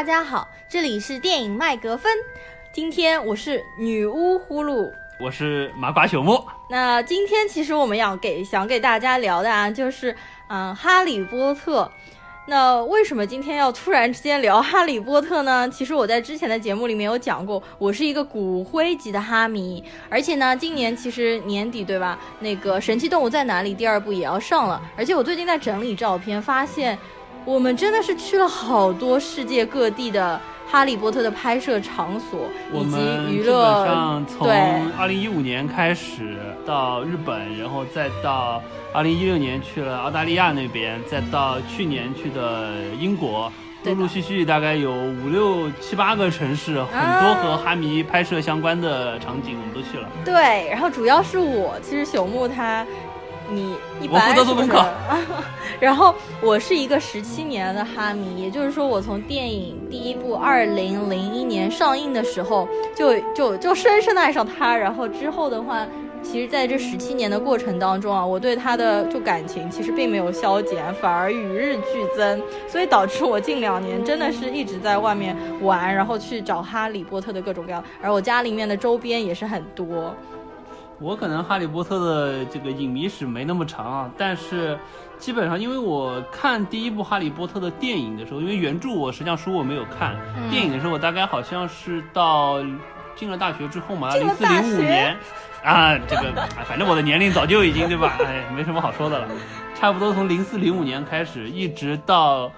大家好，这里是电影麦格芬。今天我是女巫呼噜，我是麻瓜朽木。那今天其实我们要给想给大家聊的啊，就是嗯，哈利波特。那为什么今天要突然之间聊哈利波特呢？其实我在之前的节目里面有讲过，我是一个骨灰级的哈迷，而且呢，今年其实年底对吧？那个《神奇动物在哪里》第二部也要上了，而且我最近在整理照片，发现我们真的是去了好多世界各地的哈利波特的拍摄场所以及娱乐。上从二零一五年开始到日本，然后再到。二零一六年去了澳大利亚那边，再到去年去的英国，陆陆续续大概有五六七八个城市，很多和哈迷拍摄相关的场景我们都去了。对，然后主要是我，其实朽木他，你一般是不是？然后我是一个十七年的哈迷，也就是说我从电影第一部二零零一年上映的时候就就就深深的爱上他，然后之后的话。其实，在这十七年的过程当中啊，我对他的就感情其实并没有消减，反而与日俱增，所以导致我近两年真的是一直在外面玩，然后去找哈利波特的各种各样，而我家里面的周边也是很多。我可能哈利波特的这个影迷史没那么长啊，但是基本上因为我看第一部哈利波特的电影的时候，因为原著我实际上书我没有看，电影的时候我大概好像是到。进了大学之后嘛，零四零五年，啊，这个反正我的年龄早就已经对吧？哎，没什么好说的了。差不多从零四零五年开始，一直到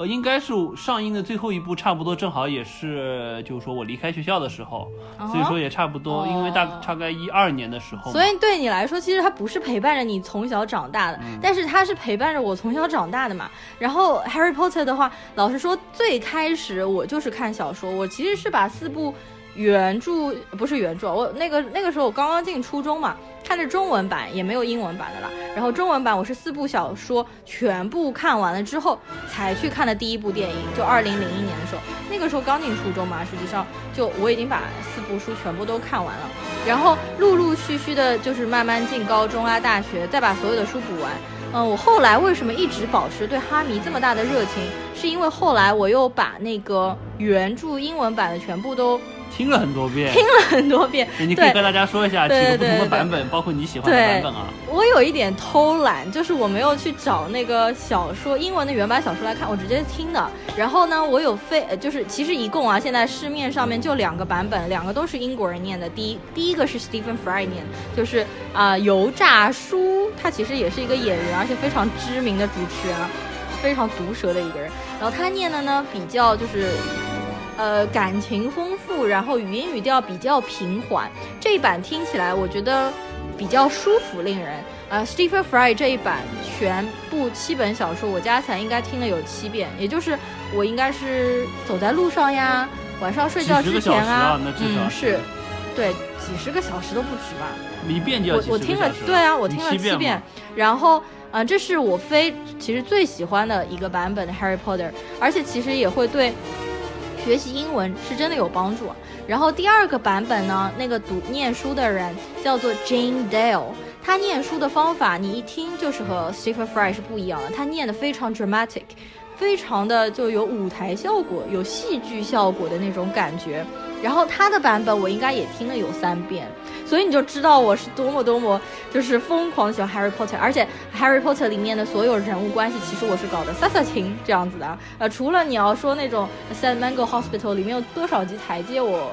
呃，应该是上映的最后一部，差不多正好也是，就是说我离开学校的时候，所以说也差不多，因为大大概一二年的时候。所以对你来说，其实它不是陪伴着你从小长大的，但是它是陪伴着我从小长大的嘛。然后 Harry Potter 的话，老实说，最开始我就是看小说，我其实是把四部。原著不是原著，我那个那个时候我刚刚进初中嘛，看着中文版也没有英文版的啦。然后中文版我是四部小说全部看完了之后才去看的第一部电影，就二零零一年的时候，那个时候刚进初中嘛，实际上就我已经把四部书全部都看完了。然后陆陆续续的，就是慢慢进高中啊、大学，再把所有的书补完。嗯，我后来为什么一直保持对哈迷这么大的热情，是因为后来我又把那个原著英文版的全部都。听了很多遍，听了很多遍。你可以和大家说一下几个不同的版本，包括你喜欢的版本啊。我有一点偷懒，就是我没有去找那个小说英文的原版小说来看，我直接听的。然后呢，我有非就是其实一共啊，现在市面上面就两个版本，两个都是英国人念的。第一第一个是 Stephen Fry 念，就是啊油炸叔，他其实也是一个演员，而且非常知名的主持人，非常毒舌的一个人。然后他念的呢比较就是。呃，感情丰富，然后语音语调比较平缓，这一版听起来我觉得比较舒服，令人。呃，Stephen Fry 这一版全部七本小说，我加起来应该听了有七遍，也就是我应该是走在路上呀，晚上睡觉之前啊，嗯，是，对，几十个小时都不止吧？一遍就要我我听了，对啊，我听了七遍，然后，嗯，这是我非其实最喜欢的一个版本的 Harry Potter，而且其实也会对。学习英文是真的有帮助。然后第二个版本呢，那个读念书的人叫做 Jane Dale，他念书的方法你一听就是和 Stephen Fry 是不一样的，他念的非常 dramatic，非常的就有舞台效果、有戏剧效果的那种感觉。然后他的版本我应该也听了有三遍。所以你就知道我是多么多么就是疯狂喜欢 Harry Potter，而且 Harry Potter 里面的所有人物关系，其实我是搞的撒撒情这样子的。呃，除了你要说那种 s a n Mango Hospital 里面有多少级台阶，我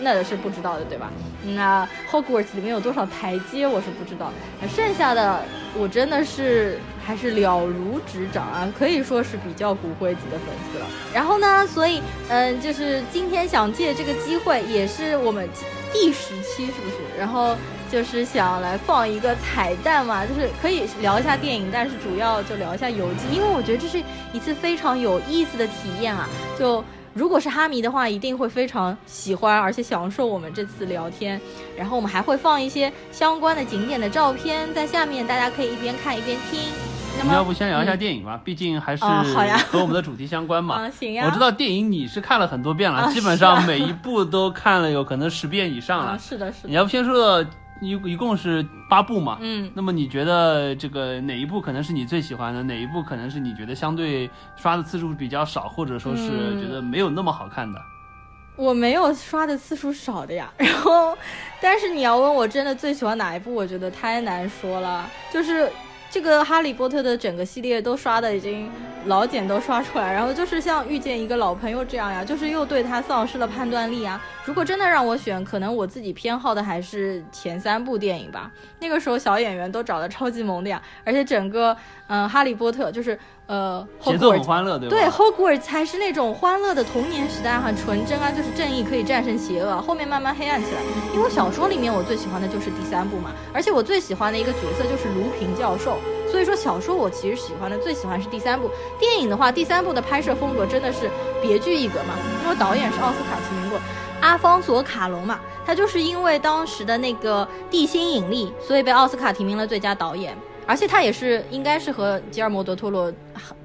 那是不知道的，对吧？那 Hogwarts 里面有多少台阶，我是不知道。那剩下的我真的是还是了如指掌啊，可以说是比较骨灰级的粉丝了。然后呢，所以嗯，就是今天想借这个机会，也是我们。第十期是不是？然后就是想来放一个彩蛋嘛，就是可以聊一下电影，但是主要就聊一下游记，因为我觉得这是一次非常有意思的体验啊。就如果是哈迷的话，一定会非常喜欢，而且享受我们这次聊天。然后我们还会放一些相关的景点的照片在下面，大家可以一边看一边听。你要不先聊一下电影吧，毕竟还是和我们的主题相关嘛。行呀。我知道电影你是看了很多遍了，基本上每一部都看了有可能十遍以上了。是的，是的。你要不先说一一共是八部嘛，嗯，那么你觉得这个哪一部可能是你最喜欢的？哪一部可能是你觉得相对刷的次数比较少，或者说是觉得没有那么好看的？我没有刷的次数少的呀，然后，但是你要问我真的最喜欢哪一部，我觉得太难说了。就是这个哈利波特的整个系列都刷的已经老茧都刷出来，然后就是像遇见一个老朋友这样呀，就是又对他丧失了判断力啊。如果真的让我选，可能我自己偏好的还是前三部电影吧。那个时候小演员都找的超级萌的呀，而且整个嗯哈利波特就是。呃，节奏很欢乐，对吧？对，Hogwarts 才是那种欢乐的童年时代，很纯真啊，就是正义可以战胜邪恶。后面慢慢黑暗起来，因为小说里面我最喜欢的就是第三部嘛，而且我最喜欢的一个角色就是卢平教授。所以说小说我其实喜欢的最喜欢是第三部。电影的话，第三部的拍摄风格真的是别具一格嘛，因为导演是奥斯卡提名过阿方索卡隆嘛，他就是因为当时的那个地心引力，所以被奥斯卡提名了最佳导演。而且他也是，应该是和吉尔摩·德托罗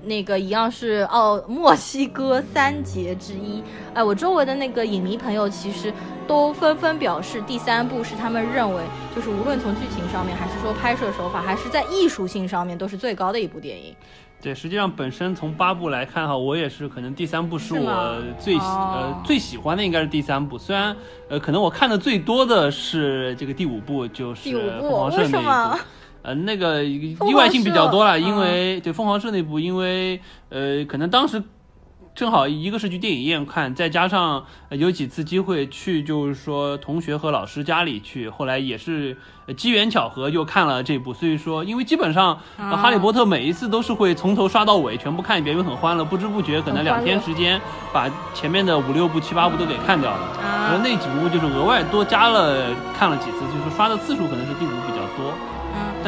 那个一样，是奥墨西哥三杰之一。哎，我周围的那个影迷朋友其实都纷纷表示，第三部是他们认为，就是无论从剧情上面，还是说拍摄手法，还是在艺术性上面，都是最高的一部电影。对，实际上本身从八部来看哈，我也是可能第三部是我最呃最喜欢的，应该是第三部。虽然呃可能我看的最多的是这个第五部，就是第五部，为什么？呃，那个意外性比较多了，因为对凤凰社那部，因为呃，可能当时正好一个是去电影院看，再加上有几次机会去，就是说同学和老师家里去，后来也是机缘巧合又看了这部。所以说，因为基本上哈利波特每一次都是会从头刷到尾，全部看一遍，因为很欢乐，不知不觉可能两天时间把前面的五六部、七八部都给看掉了。而那几部就是额外多加了看了几次，就是刷的次数可能是第五比较多。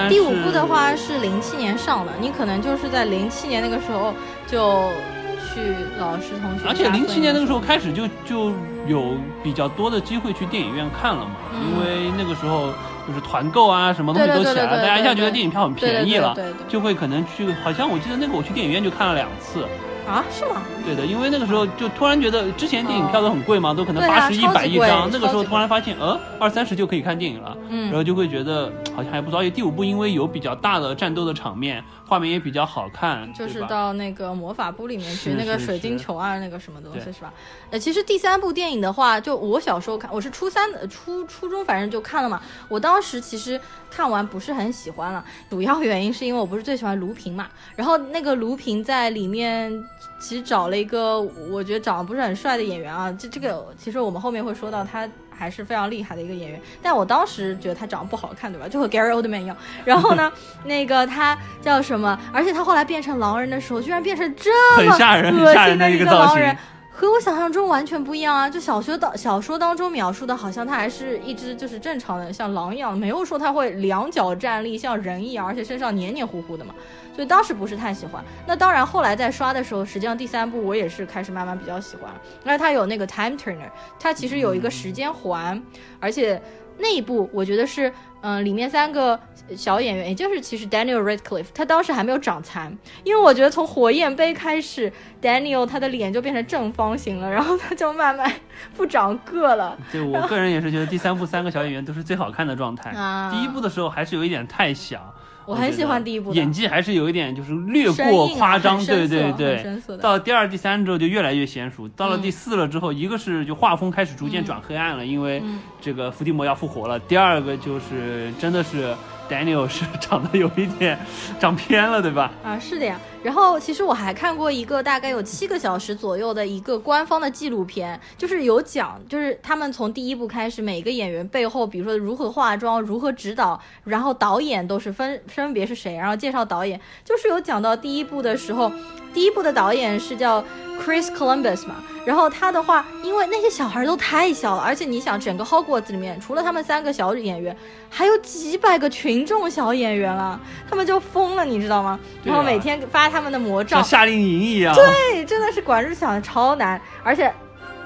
第五部的话是零七年上的，你可能就是在零七年那个时候就去老师同学，而且零七年那个时候开始就就有比较多的机会去电影院看了嘛，因为那个时候就是团购啊，什么东西都起来了，大家一下觉得电影票很便宜了，就会可能去，好像我记得那个我去电影院就看了两次。啊，是吗？对的，因为那个时候就突然觉得，之前电影票都很贵嘛，都可能八十一百一张，那个时候突然发现，呃，二三十就可以看电影了，嗯，然后就会觉得好像还不错。而且第五部因为有比较大的战斗的场面，画面也比较好看，就是到那个魔法部里面去，那个水晶球啊，那个什么东西是吧？呃，其实第三部电影的话，就我小时候看，我是初三的初初中，反正就看了嘛。我当时其实看完不是很喜欢了，主要原因是因为我不是最喜欢卢平嘛，然后那个卢平在里面。其实找了一个我觉得长得不是很帅的演员啊，这这个其实我们后面会说到，他还是非常厉害的一个演员。但我当时觉得他长得不好看，对吧？就和 Gary Oldman 一样。然后呢，那个他叫什么？而且他后来变成狼人的时候，居然变成这么恶心的一个狼人。和我想象中完全不一样啊！就小学当小说当中描述的，好像他还是一只就是正常的像狼一样，没有说他会两脚站立像人一样，而且身上黏黏糊糊的嘛。所以当时不是太喜欢。那当然，后来在刷的时候，实际上第三部我也是开始慢慢比较喜欢，因为它有那个 time turner，它其实有一个时间环，而且那一部我觉得是。嗯，里面三个小演员，也就是其实 Daniel Radcliffe，他当时还没有长残，因为我觉得从火焰杯开始，Daniel 他的脸就变成正方形了，然后他就慢慢不长个了。对我个人也是觉得第三部三个小演员都是最好看的状态，第一部的时候还是有一点太小。我很喜欢第一部，演技还是有一点就是略过夸张，对对对。到了第二、第三之后就越来越娴熟，到了第四了之后，一个是就画风开始逐渐转黑暗了，因为这个伏地魔要复活了。第二个就是真的是。Daniel 是 长得有一点长偏了，对吧？啊，是的呀。然后其实我还看过一个大概有七个小时左右的一个官方的纪录片，就是有讲，就是他们从第一部开始，每个演员背后，比如说如何化妆、如何指导，然后导演都是分分别是谁，然后介绍导演，就是有讲到第一部的时候，第一部的导演是叫 Chris Columbus 嘛。然后他的话，因为那些小孩都太小了，而且你想，整个 Hogwarts 里面除了他们三个小演员，还有几百个群众小演员啊，他们就疯了，你知道吗？然后每天发他们的魔杖，像夏令营一样。对，真的是管住想的超难，而且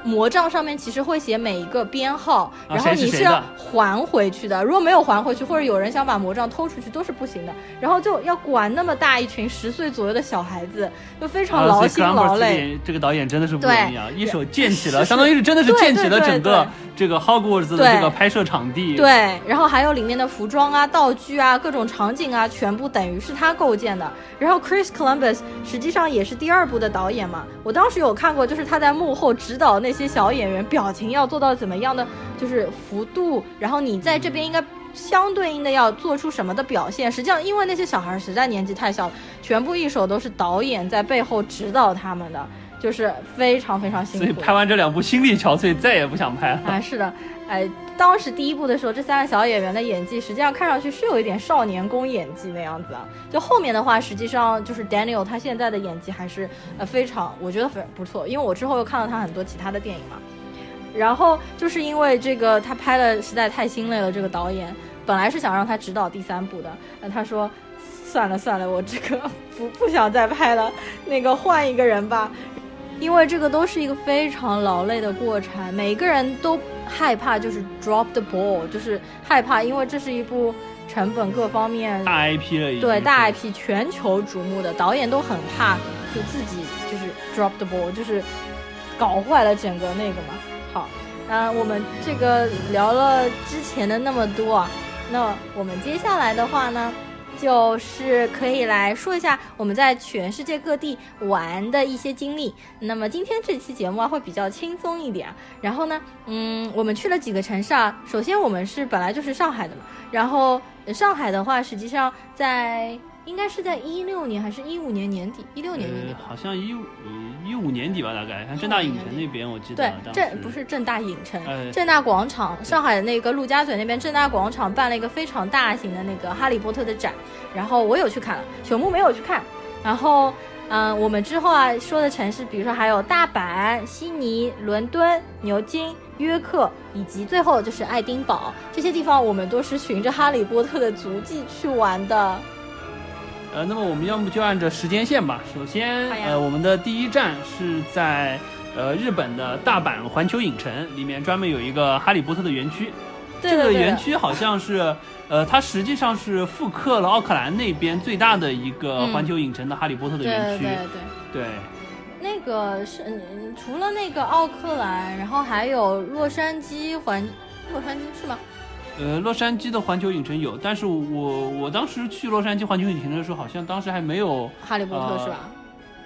魔杖上面其实会写每一个编号，然后你是要还回去的。如果没有还回去，或者有人想把魔杖偷出去，都是不行的。然后就要管那么大一群十岁左右的小孩子，就非常劳心劳累。这个导演真的是不容易啊，一手建起了，相当于是真的是建起了整个这个 Hogwarts 的这个拍摄场地。对，然后还有里面的服装啊、道具啊、各种场景啊，全部等于是他构建的。然后 Chris Columbus 实际上也是第二部的导演嘛，我当时有看过，就是他在幕后指导那些小演员表情要做到怎么样的，就是幅度，然后你在这边应该相对应的要做出什么的表现。实际上，因为那些小孩实在年纪太小了，全部一手都是导演在背后指导他们的，就是非常非常辛苦。所以拍完这两部心力憔悴，再也不想拍了。啊，是的，哎。当时第一部的时候，这三个小演员的演技实际上看上去是有一点少年宫演技那样子啊。就后面的话，实际上就是 Daniel 他现在的演技还是呃非常，我觉得非不错。因为我之后又看了他很多其他的电影嘛。然后就是因为这个他拍的实在太心累了，这个导演本来是想让他指导第三部的，那他说算了算了，我这个不不想再拍了，那个换一个人吧。因为这个都是一个非常劳累的过程，每个人都害怕，就是 drop the ball，就是害怕，因为这是一部成本各方面大 IP 了，对大 IP 全球瞩目的，导演都很怕，就自己就是 drop the ball，就是搞坏了整个那个嘛。好，那，我们这个聊了之前的那么多啊，那我们接下来的话呢？就是可以来说一下我们在全世界各地玩的一些经历。那么今天这期节目啊会比较轻松一点。然后呢，嗯，我们去了几个城市啊。首先我们是本来就是上海的嘛。然后上海的话，实际上在。应该是在一六年还是一五年年底？一六年年底，好像一五一五年底吧，大概。像正大影城那边，我记得。对，正不是正大影城，正大广场，上海的那个陆家嘴那边正大广场办了一个非常大型的那个哈利波特的展，然后我有去看了，朽木没有去看。然后，嗯，我们之后啊说的城市，比如说还有大阪、悉尼、伦敦、牛津、约克，以及最后就是爱丁堡这些地方，我们都是循着哈利波特的足迹去玩的。呃，那么我们要么就按照时间线吧。首先，呃，我们的第一站是在呃日本的大阪环球影城里面，专门有一个哈利波特的园区。这个园区好像是，呃，它实际上是复刻了奥克兰那边最大的一个环球影城的哈利波特的园区。对对对。对。那个是除了那个奥克兰，然后还有洛杉矶环，洛杉矶是吗？呃，洛杉矶的环球影城有，但是我我当时去洛杉矶环球影城的时候，好像当时还没有哈利波特是吧？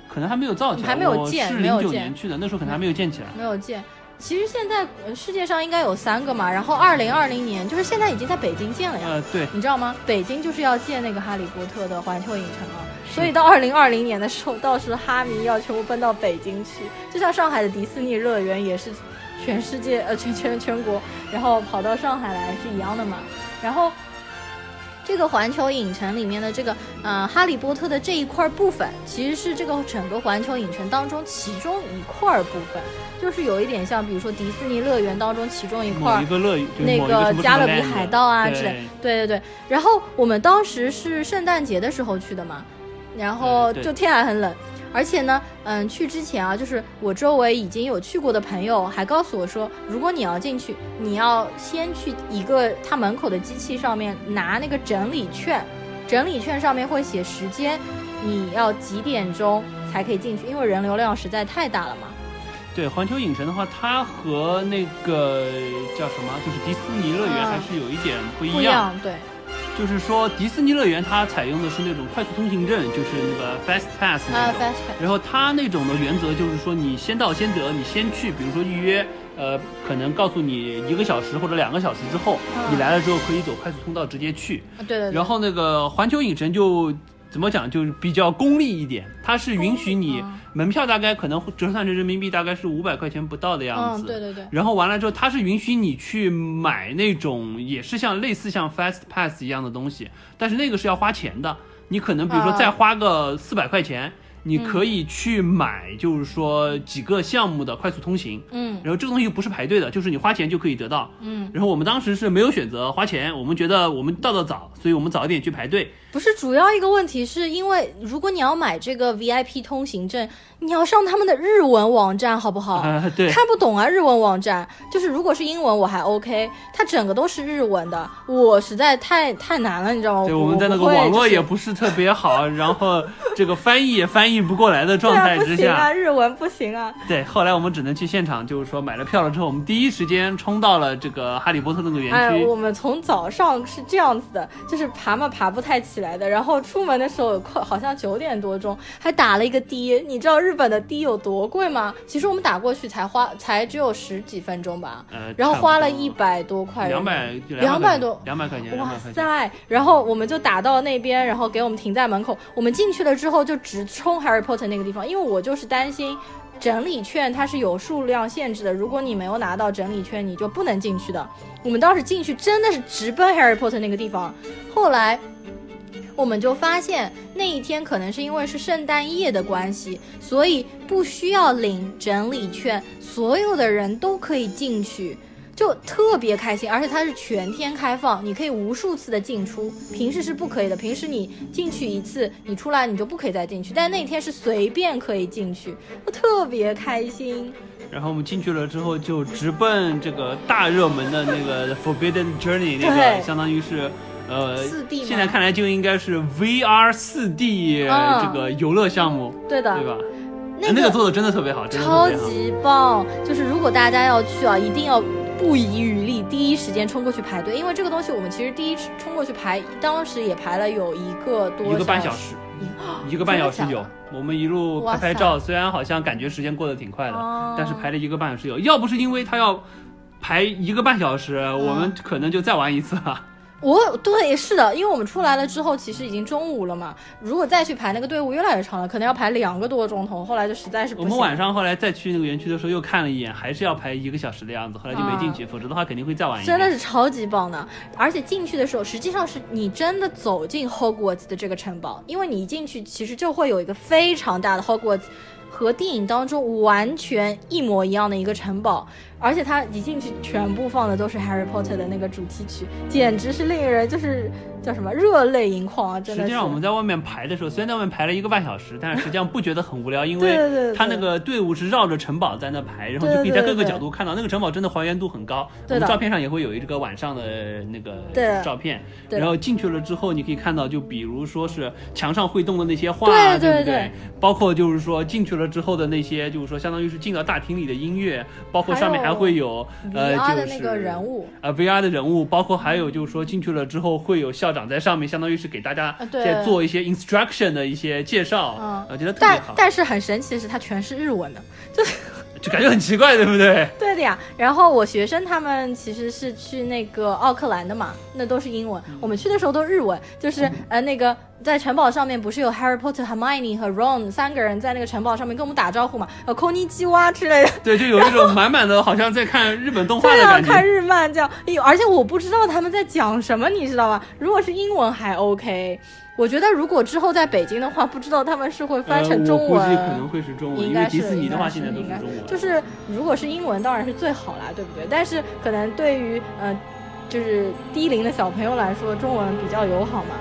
可能还没有造起来，还没有建，是零九年去的，那时候可能还没有建起来。没有建，其实现在世界上应该有三个嘛，然后二零二零年就是现在已经在北京建了呀。呃，对，你知道吗？北京就是要建那个哈利波特的环球影城了，所以到二零二零年的时候，到时哈迷要全部奔到北京去，就像上海的迪士尼乐园也是。全世界呃全全全国，然后跑到上海来是一样的嘛。然后这个环球影城里面的这个呃哈利波特的这一块部分，其实是这个整个环球影城当中其中一块部分，就是有一点像比如说迪士尼乐园当中其中一块一个乐那个加勒比海盗啊之类。对对对。然后我们当时是圣诞节的时候去的嘛，然后就天还很冷。而且呢，嗯，去之前啊，就是我周围已经有去过的朋友还告诉我说，如果你要进去，你要先去一个他门口的机器上面拿那个整理券，整理券上面会写时间，你要几点钟才可以进去，因为人流量实在太大了嘛。对，环球影城的话，它和那个叫什么，就是迪士尼乐园还是有一点不一样。不一样，对。就是说，迪士尼乐园它采用的是那种快速通行证，就是那个 fast pass 那种。然后它那种的原则就是说，你先到先得，你先去，比如说预约，呃，可能告诉你一个小时或者两个小时之后，你来了之后可以走快速通道直接去。对对。然后那个环球影城就。怎么讲？就是比较功利一点，它是允许你门票大概可能折算成人民币大概是五百块钱不到的样子。对对对。然后完了之后，它是允许你去买那种也是像类似像 Fast Pass 一样的东西，但是那个是要花钱的。你可能比如说再花个四百块钱。你可以去买，就是说几个项目的快速通行，嗯，然后这个东西不是排队的，就是你花钱就可以得到，嗯，然后我们当时是没有选择花钱，我们觉得我们到的早，所以我们早一点去排队，不是主要一个问题，是因为如果你要买这个 VIP 通行证，你要上他们的日文网站，好不好？对，看不懂啊，日文网站。就是如果是英文我还 OK，它整个都是日文的，我实在太太难了，你知道吗？对，我们在那个网络也不是特别好，然后这个翻译也翻译不过来的状态之下，啊，日文不行啊。对，后来我们只能去现场，就是说买了票了之后，我们第一时间冲到了这个哈利波特那个园区。哎，我们从早上是这样子的，就是爬嘛爬不太起来的，然后出门的时候快好像九点多钟，还打了一个的。你知道日本的的有多贵吗？其实我们打过去才花才只有十几分钟吧，呃，然后花了一百多块，两百两百多两百块钱，哇塞！然后我们就打到那边，然后给我们停在门口。我们进去了之后就直冲 Harry Potter 那个地方，因为我就是担心整理券它是有数量限制的，如果你没有拿到整理券，你就不能进去的。我们当时进去真的是直奔 Harry Potter 那个地方，后来。我们就发现那一天可能是因为是圣诞夜的关系，所以不需要领整理券，所有的人都可以进去，就特别开心。而且它是全天开放，你可以无数次的进出，平时是不可以的。平时你进去一次，你出来你就不可以再进去，但那天是随便可以进去，我特别开心。然后我们进去了之后，就直奔这个大热门的那个 Forbidden Journey，那个相当于是。呃，现在看来就应该是 VR 四 D 这个游乐项目，对的，对吧？那个做的真的特别好，超级棒。就是如果大家要去啊，一定要不遗余力，第一时间冲过去排队，因为这个东西我们其实第一冲过去排，当时也排了有一个多一个半小时，一个半小时有。我们一路拍拍照，虽然好像感觉时间过得挺快的，但是排了一个半小时有。要不是因为他要排一个半小时，我们可能就再玩一次了。我对是的，因为我们出来了之后，其实已经中午了嘛。如果再去排那个队伍越来越长了，可能要排两个多钟头。后来就实在是不行。我们晚上后来再去那个园区的时候，又看了一眼，还是要排一个小时的样子。后来就没进去，否则的话肯定会再晚一点。真的是超级棒的，而且进去的时候，实际上是你真的走进 Hogwarts 的这个城堡，因为你一进去，其实就会有一个非常大的 Hogwarts，和电影当中完全一模一样的一个城堡。而且他一进去，全部放的都是 Harry Potter 的那个主题曲，简直是令人就是叫什么热泪盈眶啊！真的。实际上我们在外面排的时候，虽然在外面排了一个半小时，但是实际上不觉得很无聊，因为他那个队伍是绕着城堡在那排，然后就可以在各个角度看到那个城堡真的还原度很高。对照片上也会有一个晚上的那个照片。对。然后进去了之后，你可以看到，就比如说是墙上会动的那些画，对不对？包括就是说进去了之后的那些，就是说相当于是进到大厅里的音乐，包括上面还会有。呃，就是呃，VR 的人物，包括还有就是说进去了之后会有校长在上面，相当于是给大家在做一些 instruction 的一些介绍，嗯，我觉得特别好。但但是很神奇的是，它全是日文的，就是。就感觉很奇怪，对不对？对的呀。然后我学生他们其实是去那个奥克兰的嘛，那都是英文。我们去的时候都日文，就是呃那个在城堡上面不是有 Harry Potter、Hermione 和 Ron 三个人在那个城堡上面跟我们打招呼嘛？呃，空尼基哇之类的。对，就有一种满满的好像在看日本动画的感觉。看日漫这样，而且我不知道他们在讲什么，你知道吧？如果是英文还 OK。我觉得如果之后在北京的话，不知道他们是会翻成中文，估计可能会是中文，因为迪士尼的话现在都是中文。就是如果是英文，当然是最好啦，对不对？但是可能对于呃，就是低龄的小朋友来说，中文比较友好嘛。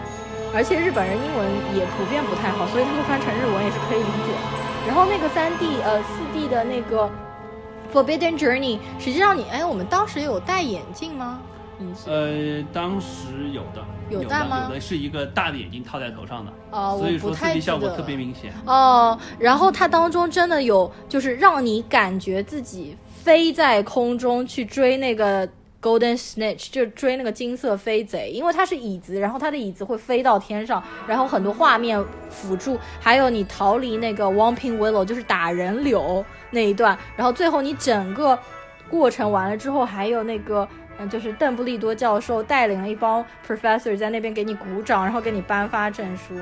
而且日本人英文也普遍不太好，所以他们翻成日文也是可以理解。然后那个三 D 呃四 D 的那个 Forbidden Journey，实际上你哎，我们当时有戴眼镜吗？呃，当时有的，有的吗？有的是一个大的眼镜套在头上的，哦，所以说刺激效果特别明显。哦，然后它当中真的有，就是让你感觉自己飞在空中去追那个 Golden Snitch，就追那个金色飞贼，因为它是椅子，然后它的椅子会飞到天上，然后很多画面辅助，还有你逃离那个 Whomping Willow，就是打人柳那一段，然后最后你整个过程完了之后，还有那个。嗯，就是邓布利多教授带领了一帮 professor 在那边给你鼓掌，然后给你颁发证书，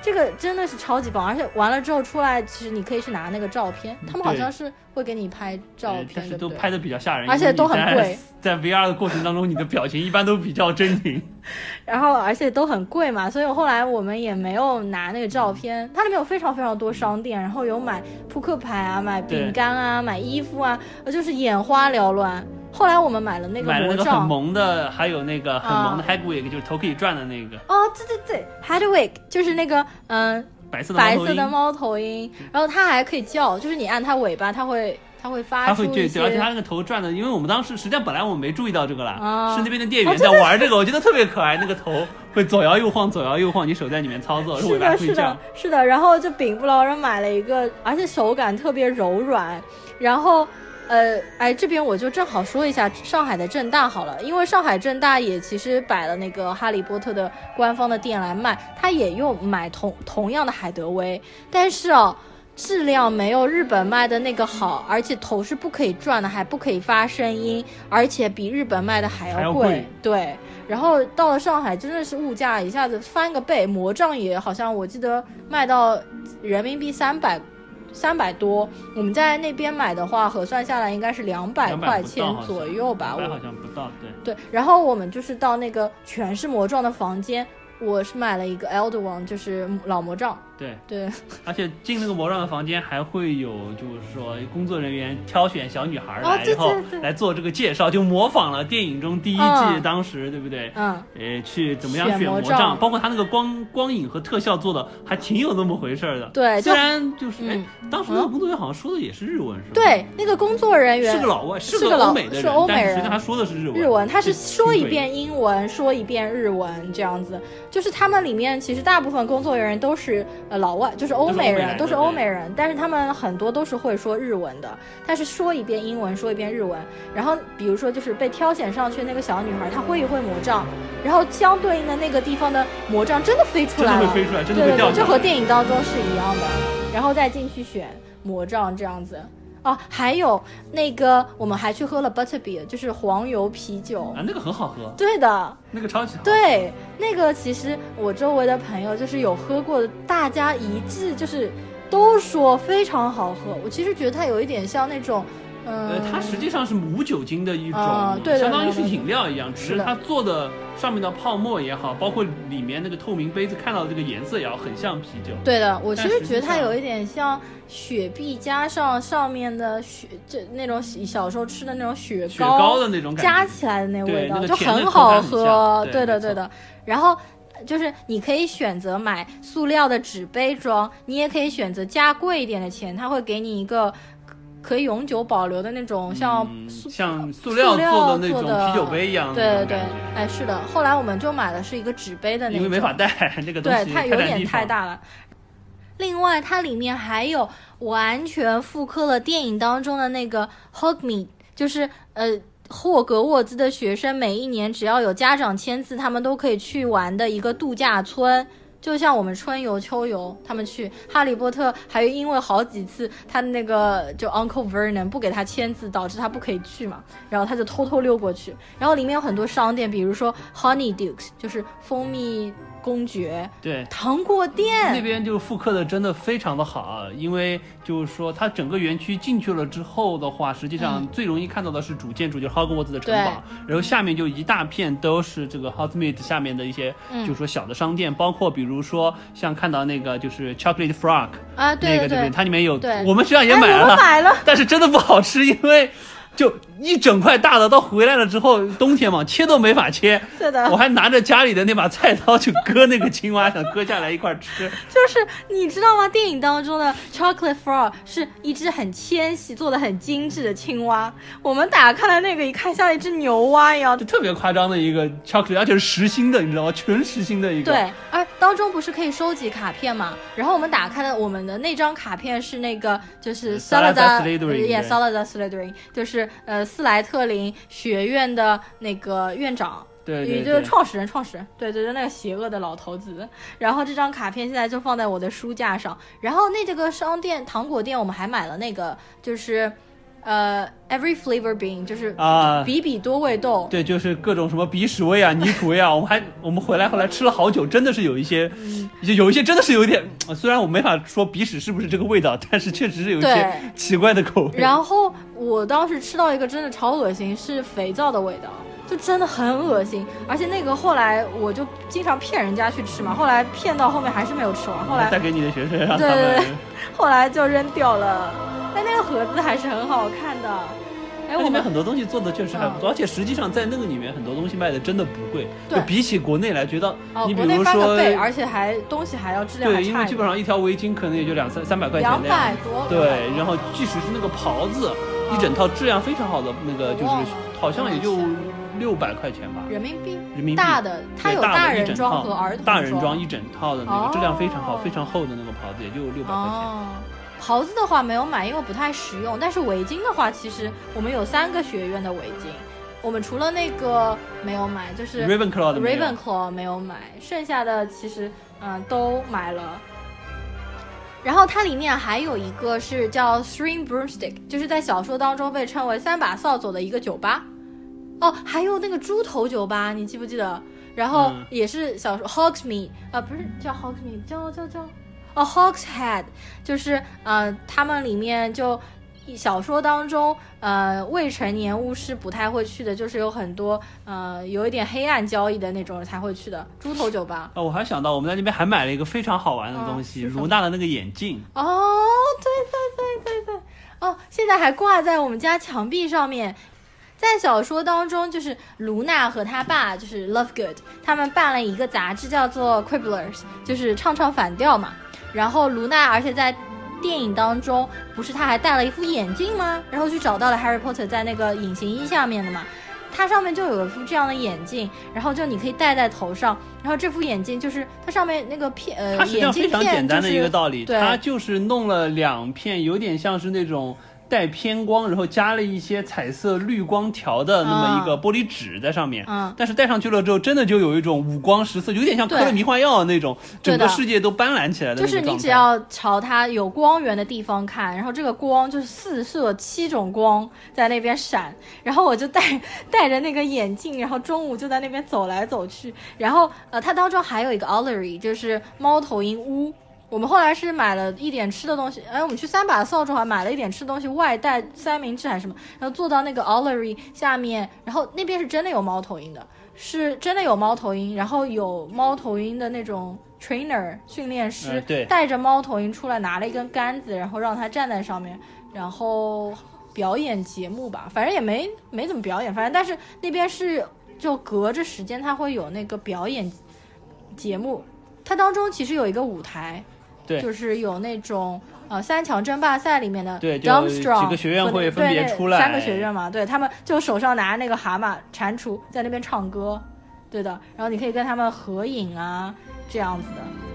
这个真的是超级棒。而且完了之后出来，其实你可以去拿那个照片，他们好像是会给你拍照片，但是都拍的比较吓人，而且都很贵。在 VR 的过程当中，你的表情一般都比较狰狞，然后而且都很贵嘛，所以后来我们也没有拿那个照片。它里面有非常非常多商店，然后有买扑克牌啊，买饼干啊，买衣服啊，就是眼花缭乱。后来我们买了那个买了那个很杖。萌的，还有那个很萌的啊 Hagwig，就是头可以转的那个哦，对对对，Hedwig 就是那个嗯白色的猫头鹰白色的猫头鹰，然后它还可以叫，就是你按它尾巴，它会它会发它会对对，出一些而且它那个头转的，因为我们当时实际上本来我们没注意到这个啦，啊是那边的店员在玩这个，我觉得特别可爱，那个头会左摇右晃，左摇右晃，你手在里面操作，尾是的，是的是的。然后就柄不劳人买了一个，而且手感特别柔软。然后，呃，哎，这边我就正好说一下上海的正大好了，因为上海正大也其实摆了那个哈利波特的官方的店来卖，它也用买同同样的海德威，但是哦。质量没有日本卖的那个好，而且头是不可以转的，还不可以发声音，而且比日本卖的还还要贵。要贵对，然后到了上海，真的是物价一下子翻个倍，魔杖也好像我记得卖到人民币三百。三百多，我们在那边买的话，核算下来应该是两百块钱左右吧。200我好像不到，对。对，然后我们就是到那个全是魔杖的房间，我是买了一个 Elder One，就是老魔杖。对，对，而且进那个魔杖的房间还会有，就是说工作人员挑选小女孩来，哦对然后来做这个介绍，就模仿了电影中第一季嗯当时，对不对？嗯，呃，去怎么样选选魔魔杖包括他那个光光影和特效做的还挺有那么回事儿的。对虽然就是哎嗯，当时那个工作人员好像说的也是日文，是吧？对，那个工作人员是个老外，是个老欧美的人，是欧美但是实际他说的是日文。日文，他是说一遍英文，说一遍日文，这样子。就是他们里面其实大部分工作人员都是呃老外，就是欧美人，都是欧美人，但是他们很多都是会说日文的。他是说一遍英文，说一遍日文。然后比如说就是被挑选上去那个小女孩，她挥一挥魔杖，然后相对应的那个地方的魔杖真的飞出真的来了，会飞出来，真的对对对，会掉下来。这和电影当中是一样的，然后再进去选魔杖这样子。哦，还有那个，我们还去喝了 Butterbeer，就是黄油啤酒。啊，那个很好喝，对的，那个超级好。对，那个其实我周围的朋友就是有喝过的，大家一致就是都说非常好喝。我其实觉得它有一点像那种，嗯、呃，它实际上是无酒精的一种，啊对相当于是饮料一样，只是它做的上面的泡沫也好，包括里面那个透明杯子看到的这个颜色也好，很像啤酒。对的，我其实觉得它有一点像雪碧加上上面的雪，就那种小时候吃的那种雪雪糕的那种感觉加起来的那对味道，就很好喝。对对的，对的。然后就是你可以选择买塑料的纸杯装，你也可以选择加贵一点的钱，他会给你一个可以永久保留的那种像嗯塑。像塑料料做的那种啤酒杯一样对对对哎，是的。后来我们就买的是一个纸杯的那种，因为没法带 那个东对，西，它有点。太大了。另外，它里面还有完全复刻了电影当中的那个 Hogmeade，就是呃霍格沃兹的学生每一年只要有家长签字，他们都可以去玩的一个度假村。就像我们春游、秋游，他们去哈利波特，还因为好几次他那个就 Uncle Vernon 不给他签字，导致他不可以去嘛，然后他就偷偷溜过去。然后里面有很多商店，比如说 Honey Dukes，就是蜂蜜公爵，对，糖果店。那边就复刻的真的非常的好啊，因为就是说它整个园区进去了之后的话，实际上最容易看到的是主建筑，就是 Hogwarts 的城堡，然后下面就一大片都是这个 Hogsmeade 下面的一些，嗯。就是说小的商店，包括比如说像看到那个就是 Chocolate Frog 啊，对对对。那个对不对？，它里面有对。我们学校也买了，但是真的不好吃，因为就一整块大的，到回来了之后，冬天嘛，切都没法切。是的我还拿着家里的那把菜刀去割那个青蛙，想割下来一块吃。就是你知道吗？电影当中的 Chocolate Frog 是一只很纤细、做的很精致的青蛙，我们打开了那个，一看像一只牛蛙一样就。特别夸张的一个 chocolate，而且是实心的，你知道吗？全实心的一个。，对，而当中不是可以收集卡片嘛？然后我们打开了我们的那张卡片是那个就是 Salazar Slytherin，就是呃斯莱特林学院的那个院长。对就是。创始人，创始人，对对对，那个邪恶的老头子。然后这张卡片现在就放在我的书架上。然后那这个商店糖果店，我们还买了那个，就是呃，every flavor bean，就是啊，比比多味豆。对，就是各种什么鼻屎味啊、泥土味啊，我们还我们回来后来吃了好久，真的是有一些，有一些真的是有一点，呃虽然我没法说鼻屎是不是这个味道，但是确实是有一些奇怪的口味。然后我当时吃到一个真的超恶心，是肥皂的味道。就真的很恶心，而且那个后来我就经常骗人家去吃嘛，后来骗到后面还是没有吃完，后来带给你的学生，让他对对们对后来就扔掉了。但那个盒子还是很好看的。哎，我们很多东西做的确实还不错，而且实际上在那个里面很多东西卖的真的不贵，就比起国内来，觉得你比如说，而且还东西还要质量对，因为基本上一条围巾可能也就两三三百块钱，两百多。对，然后即使是那个袍子，一整套质量非常好的那个，就是好像也就六百块钱吧，人民币。人民币大的，它有大人装和儿童大人装一整套的那个，质量非常好，非常厚的那个袍子，也就六百块钱。袍子的话没有买，因为不太实用。但是围巾的话，其实我们有三个学院的围巾，我们除了那个没有买，就是 Ravenclaw 的 Ravenclaw 没有买，剩下的其实嗯都买了。然后它里面还有一个是叫 Three Broomstick，就是在小说当中被称为三把扫帚的一个酒吧。哦，还有那个猪头酒吧，你记不记得？然后也是小说 Hogsmeade 啊，不是叫 Hogsmeade，叫叫叫。哦，Hawks Head，就是呃，他们里面就小说当中，呃，未成年巫师不太会去的，就是有很多呃，有一点黑暗交易的那种才会去的猪头酒吧。哦，我还想到我们在那边还买了一个非常好玩的东西，卢娜的那个眼镜。哦，对对对对对，哦，现在还挂在我们家墙壁上面。在小说当中，就是卢娜和他爸，就是 Lovegood，他们办了一个杂志，叫做 Quibblers，就是唱唱反调嘛。然后卢娜，而且在电影当中，不是他还戴了一副眼镜吗？然后去找到了 Harry Potter 在那个隐形衣下面的嘛，它上面就有一副这样的眼镜，然后就你可以戴在头上。然后这副眼镜就是它上面那个片，呃，眼镜片，非常简单的一个道理，它就是弄了两片，有点像是那种。带偏光，然后加了一些彩色滤光条的那么一个玻璃纸在上面，嗯，但是戴上去了之后，真的就有一种五光十色，有点像嗑了迷幻药那种，整个世界都斑斓起来的就是你只要朝它有光源的地方看，然后这个光就是四射七种光在那边闪，然后我就戴 戴着那个眼镜，然后中午就在那边走来走去，然后呃，它当中还有一个 Ollery，就是猫头鹰屋。我们后来是买了一点吃的东西，哎，我们去三把扫帚还买了一点吃的东西，外带三明治还是什么，然后坐到那个 Ollery 下面，然后那边是真的有猫头鹰的，是真的有猫头鹰，然后有猫头鹰的那种 trainer 训练师，对，带着猫头鹰出来，拿了一根杆子，然后让它站在上面，然后表演节目吧，反正也没没怎么表演，反正但是那边是就隔着时间，它会有那个表演节目，它当中其实有一个舞台。对，就是有那种呃三强争霸赛里面的，对，就几个学院会分别出来，三个学院嘛，对他们就手上拿那个蛤蟆蟾蜍在那边唱歌，对的，然后你可以跟他们合影啊，这样子的。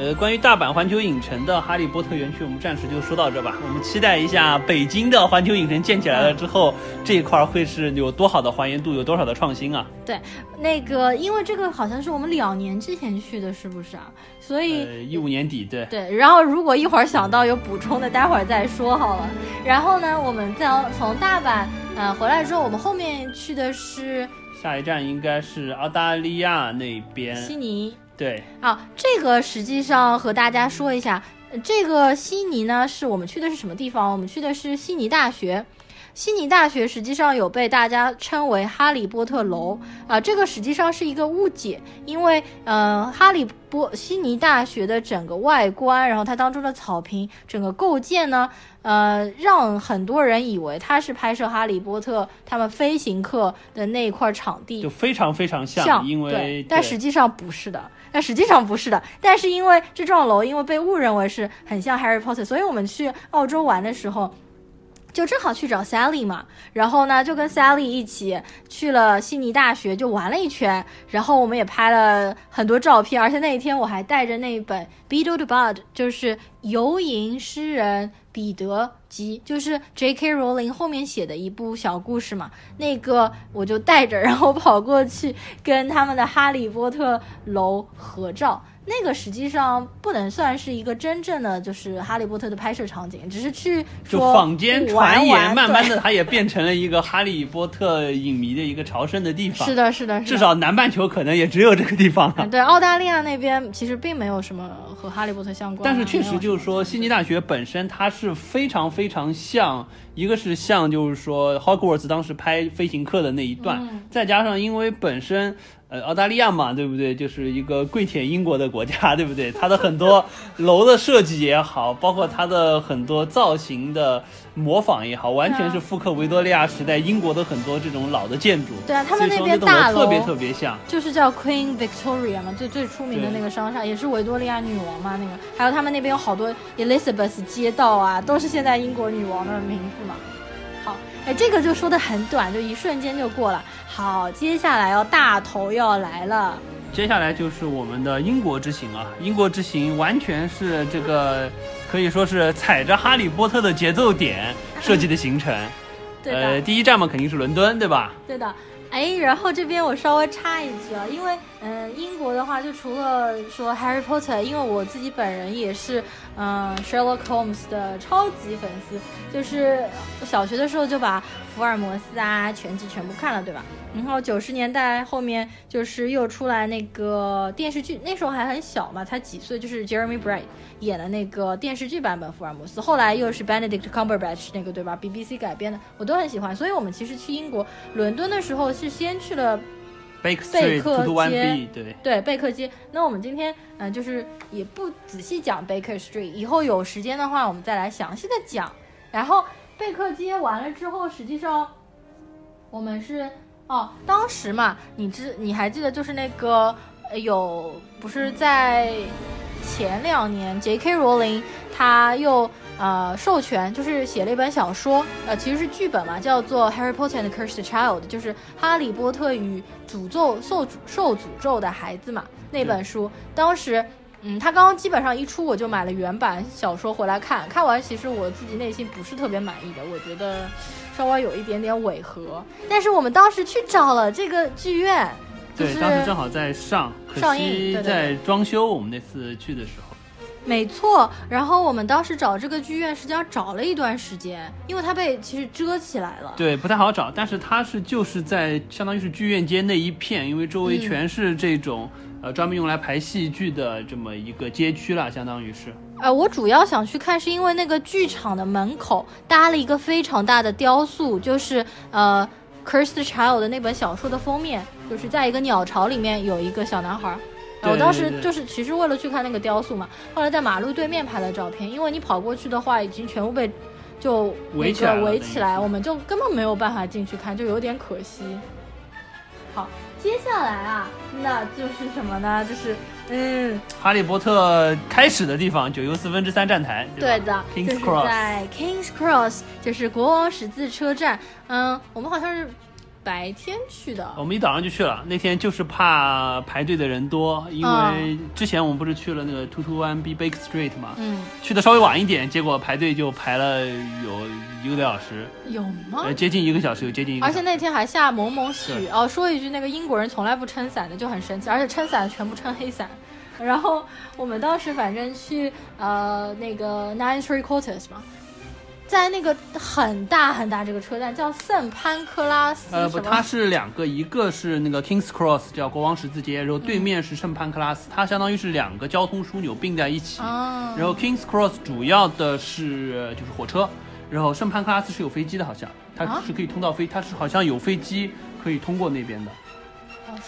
呃，关于大阪环球影城的哈利波特园区，我们暂时就说到这吧。我们期待一下北京的环球影城建起来了之后，这一块会是有多好的还原度，有多少的创新啊？对，那个因为这个好像是我们两年之前去的，是不是啊？所以一五年底，对对。然后如果一会儿想到有补充的，待会儿再说好了。然后呢，我们再从大阪呃回来之后，我们后面去的是下一站应该是澳大利亚那边，悉尼。对，啊，这个实际上和大家说一下，这个悉尼呢，是我们去的是什么地方？我们去的是悉尼大学。悉尼大学实际上有被大家称为哈利波特楼啊，这个实际上是一个误解，因为呃，哈利波悉尼大学的整个外观，然后它当中的草坪，整个构建呢，呃，让很多人以为它是拍摄哈利波特他们飞行课的那一块场地，就非常非常像，因为但实际上不是的，但实际上不是的，但是因为这幢楼因为被误认为是很像 Harry Potter，所以我们去澳洲玩的时候。就正好去找 Sally 嘛，然后呢，就跟 Sally 一起去了悉尼大学，就玩了一圈，然后我们也拍了很多照片，而且那一天我还带着那一本《Beedle the Bud》，就是游吟诗人彼得吉，就是 J.K. 罗琳后面写的一部小故事嘛，那个我就带着，然后跑过去跟他们的哈利波特楼合照。那个实际上不能算是一个真正的就是哈利波特的拍摄场景，只是去就坊间传言，慢慢的它也变成了一个哈利波特影迷的一个朝圣的地方。是的，是的，至少南半球可能也只有这个地方了。对，澳大利亚那边其实并没有什么和哈利波特相关。但是确实就是说，悉尼大学本身它是非常非常像，一个是像就是说 Hogwarts 当时拍飞行课的那一段，再加上因为本身。呃，澳大利亚嘛，对不对？就是一个跪舔英国的国家，对不对？它的很多楼的设计也好，包括它的很多造型的模仿也好，完全是复刻维多利亚时代英国的很多这种老的建筑。对啊，他们那边大楼特别特别像，就是叫 Queen Victoria 嘛，最最出名的那个商厦，也是维多利亚女王嘛，那个。还有他们那边有好多 Elizabeth 街道啊，都是现在英国女王的名字嘛。好，哎，这个就说的很短，就一瞬间就过了。好，接下来要大头要来了。接下来就是我们的英国之行啊！英国之行完全是这个可以说是踩着哈利波特的节奏点设计的行程。对呃，第一站嘛肯定是伦敦，对吧？对的。哎，然后这边我稍微插一句啊，因为嗯，英国的话就除了说 Harry Potter，因为我自己本人也是嗯 Sherlock Holmes 的超级粉丝，就是小学的时候就把福尔摩斯啊全集全部看了，对吧？然后九十年代后面就是又出来那个电视剧，那时候还很小嘛，才几岁，就是 Jeremy Bright 演的那个电视剧版本福尔摩斯，后来又是 Benedict Cumberbatch 那个对吧？BBC 改编的，我都很喜欢。所以我们其实去英国伦敦的时候是先去了贝克街，对对贝克街。那我们今天嗯就是也不仔细讲 Baker Street，以后有时间的话我们再来详细的讲。然后贝克街完了之后，实际上我们是。哦，当时嘛，你知你还记得就是那个有不是在前两年，J.K. 罗琳他又呃授权，就是写了一本小说，呃其实是剧本嘛，叫做《Harry Potter and the Cursed Child》，就是《哈利波特与诅咒受受诅咒的孩子》嘛那本书。当时，嗯，他刚刚基本上一出，我就买了原版小说回来看，看完其实我自己内心不是特别满意的，我觉得。稍微有一点点违和，但是我们当时去找了这个剧院，对，当时正好在上，上映在装修。我们那次去的时候，没错。然后我们当时找这个剧院，实际上找了一段时间，因为它被其实遮起来了，对，不太好找。但是它是就是在相当于是剧院街那一片，因为周围全是这种呃专门用来排戏剧的这么一个街区了，相当于是。呃，我主要想去看，是因为那个剧场的门口搭了一个非常大的雕塑，就是呃《Cursed Child》的那本小说的封面，就是在一个鸟巢里面有一个小男孩。我当时就是其实为了去看那个雕塑嘛，后来在马路对面拍的照片，因为你跑过去的话，已经全部被就围起来，围起来，我们就根本没有办法进去看，就有点可惜。好，接下来啊，那就是什么呢？就是嗯，哈利波特开始的地方，九又四分之三站台，对的，Kings Cross，在 Kings Cross，就是国王十字车站。嗯，我们好像是。白天去的，我们一早上就去了。那天就是怕排队的人多，因为之前我们不是去了那个 Two Two One B Baker Street 嘛，嗯，去的稍微晚一点，结果排队就排了有一个多小时，有吗？接近一个小时，有接近一个小时。而且那天还下蒙蒙细雨哦。说一句，那个英国人从来不撑伞的，就很神奇，而且撑伞全部撑黑伞。然后我们当时反正去呃那个 Nine Three Quarters 嘛。在那个很大很大这个车站叫圣潘克拉斯，呃不，它是两个，一个是那个 Kings Cross 叫国王十字街，然后对面是圣潘克拉斯，它相当于是两个交通枢纽并在一起。然后 Kings Cross 主要的是就是火车，然后圣潘克拉斯是有飞机的，好像它是可以通到飞，它是好像有飞机可以通过那边的。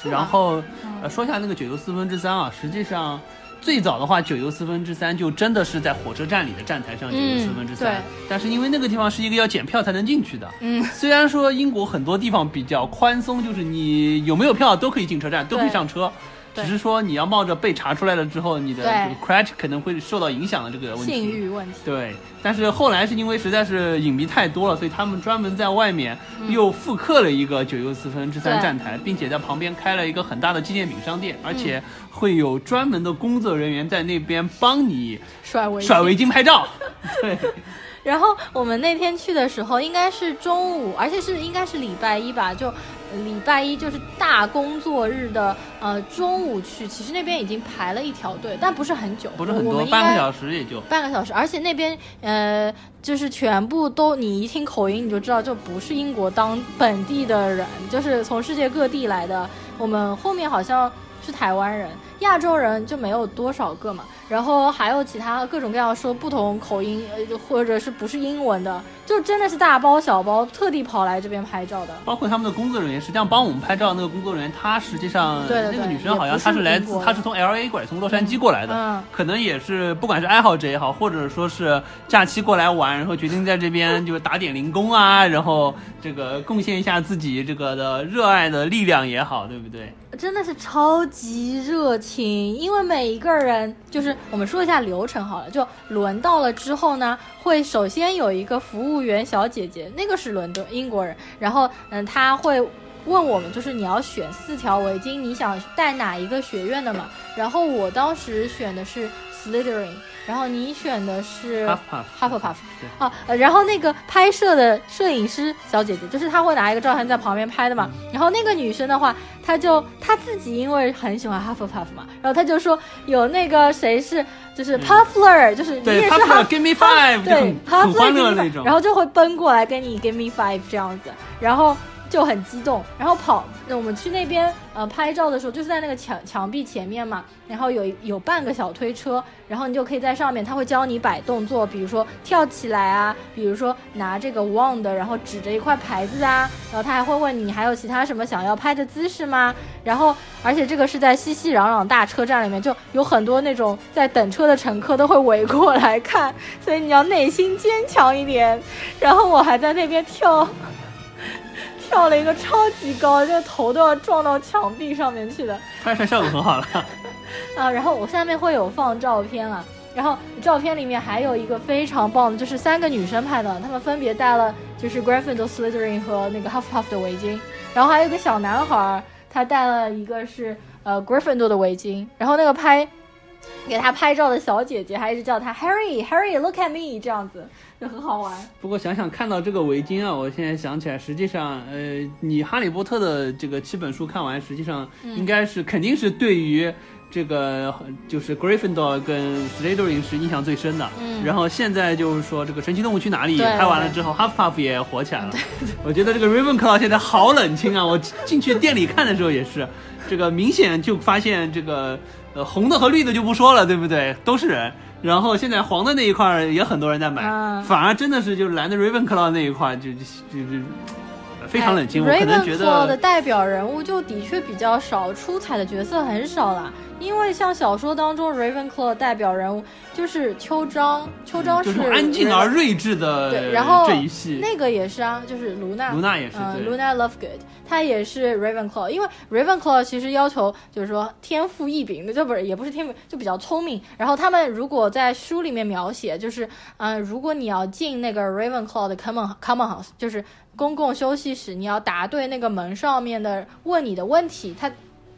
然后呃说一下那个九又四分之三啊，实际上。最早的话，九又四分之三就真的是在火车站里的站台上九又四分之三，但是因为那个地方是一个要检票才能进去的。嗯，虽然说英国很多地方比较宽松，就是你有没有票都可以进车站，都可以上车。只是说你要冒着被查出来了之后，你的这个 credit 可能会受到影响的这个问题。信誉问题。对，但是后来是因为实在是影迷太多了，所以他们专门在外面又复刻了一个九又四分之三站台，并且在旁边开了一个很大的纪念品商店，而且会有专门的工作人员在那边帮你甩围甩围巾拍照。对。然后我们那天去的时候应该是中午，而且是应该是礼拜一吧，就礼拜一就是大工作日的呃中午去，其实那边已经排了一条队，但不是很久，不是很多，半个小时也就半个小时，而且那边呃就是全部都你一听口音你就知道就不是英国当本地的人，就是从世界各地来的，我们后面好像是台湾人，亚洲人就没有多少个嘛。然后还有其他各种各样说不同口音，呃，或者是不是英文的，就真的是大包小包，特地跑来这边拍照的。包括他们的工作人员，实际上帮我们拍照那个工作人员，他实际上对那个女生好像她是来自，她是从 L A 过来，从洛杉矶过来的，嗯，可能也是不管是爱好者也好，或者说是假期过来玩，然后决定在这边就是打点零工啊，然后这个贡献一下自己这个的热爱的力量也好，对不对？真的是超级热情，因为每一个人就是我们说一下流程好了，就轮到了之后呢，会首先有一个服务员小姐姐，那个是伦敦英国人，然后嗯，他会问我们，就是你要选四条围巾，你想带哪一个学院的嘛？然后我当时选的是 Slithering。然后你选的是 Hufflepuff，哦，然后那个拍摄的摄影师小姐姐，就是她会拿一个照相在旁边拍的嘛。然后那个女生的话，她就她自己因为很喜欢 Hufflepuff 嘛，然后她就说有那个谁是就是 Puffler，就是你也是 Give me five，对，Puffler 那种，然后就会奔过来跟你 Give me five 这样子，然后。就很激动，然后跑。那我们去那边呃拍照的时候，就是在那个墙墙壁前面嘛，然后有有半个小推车，然后你就可以在上面，他会教你摆动作，比如说跳起来啊，比如说拿这个 wand，然后指着一块牌子啊，然后他还会问你还有其他什么想要拍的姿势吗？然后而且这个是在熙熙攘攘大车站里面，就有很多那种在等车的乘客都会围过来看，所以你要内心坚强一点。然后我还在那边跳。跳了一个超级高，这个头都要撞到墙壁上面去的，拍出来效果很好了。啊，然后我下面会有放照片啊，然后照片里面还有一个非常棒的，就是三个女生拍的，她们分别戴了就是 Gryffindor、Slytherin 和那个 Hufflepuff 的围巾，然后还有一个小男孩，他戴了一个是呃 Gryffindor 的围巾，然后那个拍给他拍照的小姐姐还一直叫他 Harry，Harry，look at me 这样子。就很好玩。不过想想看到这个围巾啊，我现在想起来，实际上，呃，你《哈利波特》的这个七本书看完，实际上应该是肯定是对于这个就是 Gryffindor 跟 Slytherin 是印象最深的。嗯。然后现在就是说这个《神奇动物去哪里》拍完了之后，Hufflepuff 也火起来了。对。我觉得这个 Ravenclaw 现在好冷清啊！我进去店里看的时候也是，这个明显就发现这个呃红的和绿的就不说了，对不对？都是人。然后现在黄的那一块也很多人在买，反而真的是就是蓝的 Ravenclaw 那一块就就就非常冷清。我可能觉得的代表人物就的确比较少，出彩的角色很少了。因为像小说当中 Ravenclaw 代表人物就是秋张，秋张是安静而睿智的。对，然后这一系那个也是啊，就是卢娜，卢娜也是，Luna Lovegood，她也是 Ravenclaw。因为 Ravenclaw 其实要求就是说天赋异禀，就不是也不是天赋，就比较聪明。然后他们如果在书里面描写，就是嗯，如果你要进那个 Ravenclaw 的 Common Common House，就是公共休息室，你要答对那个门上面的问你的问题，他。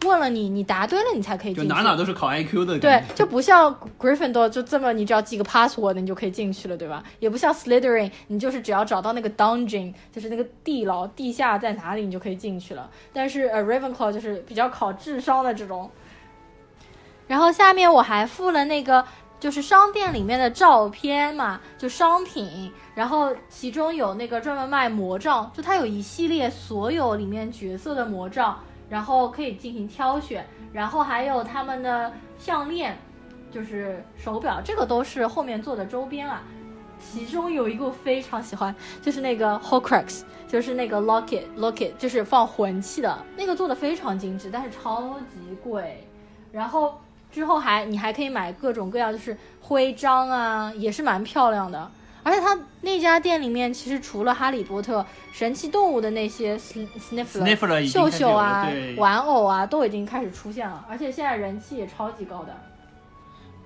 问了你，你答对了，你才可以进。就哪哪都是考 IQ 的。对，就不像 Gryffindor 就这么，你只要记个 password，你就可以进去了，对吧？也不像 Slytherin，你就是只要找到那个 dungeon，就是那个地牢、地下在哪里，你就可以进去了。但是呃，Ravenclaw 就是比较考智商的这种。然后下面我还附了那个就是商店里面的照片嘛，就商品，然后其中有那个专门卖魔杖，就它有一系列所有里面角色的魔杖。然后可以进行挑选，然后还有他们的项链，就是手表，这个都是后面做的周边啊。其中有一个我非常喜欢，就是那个 Horcrux，就是那个 Locket，Locket 就是放魂器的那个，做的非常精致，但是超级贵。然后之后还你还可以买各种各样，就是徽章啊，也是蛮漂亮的。而且他那家店里面，其实除了哈利波特、神奇动物的那些 sniffler、秀秀啊、玩偶啊，都已经开始出现了。而且现在人气也超级高的。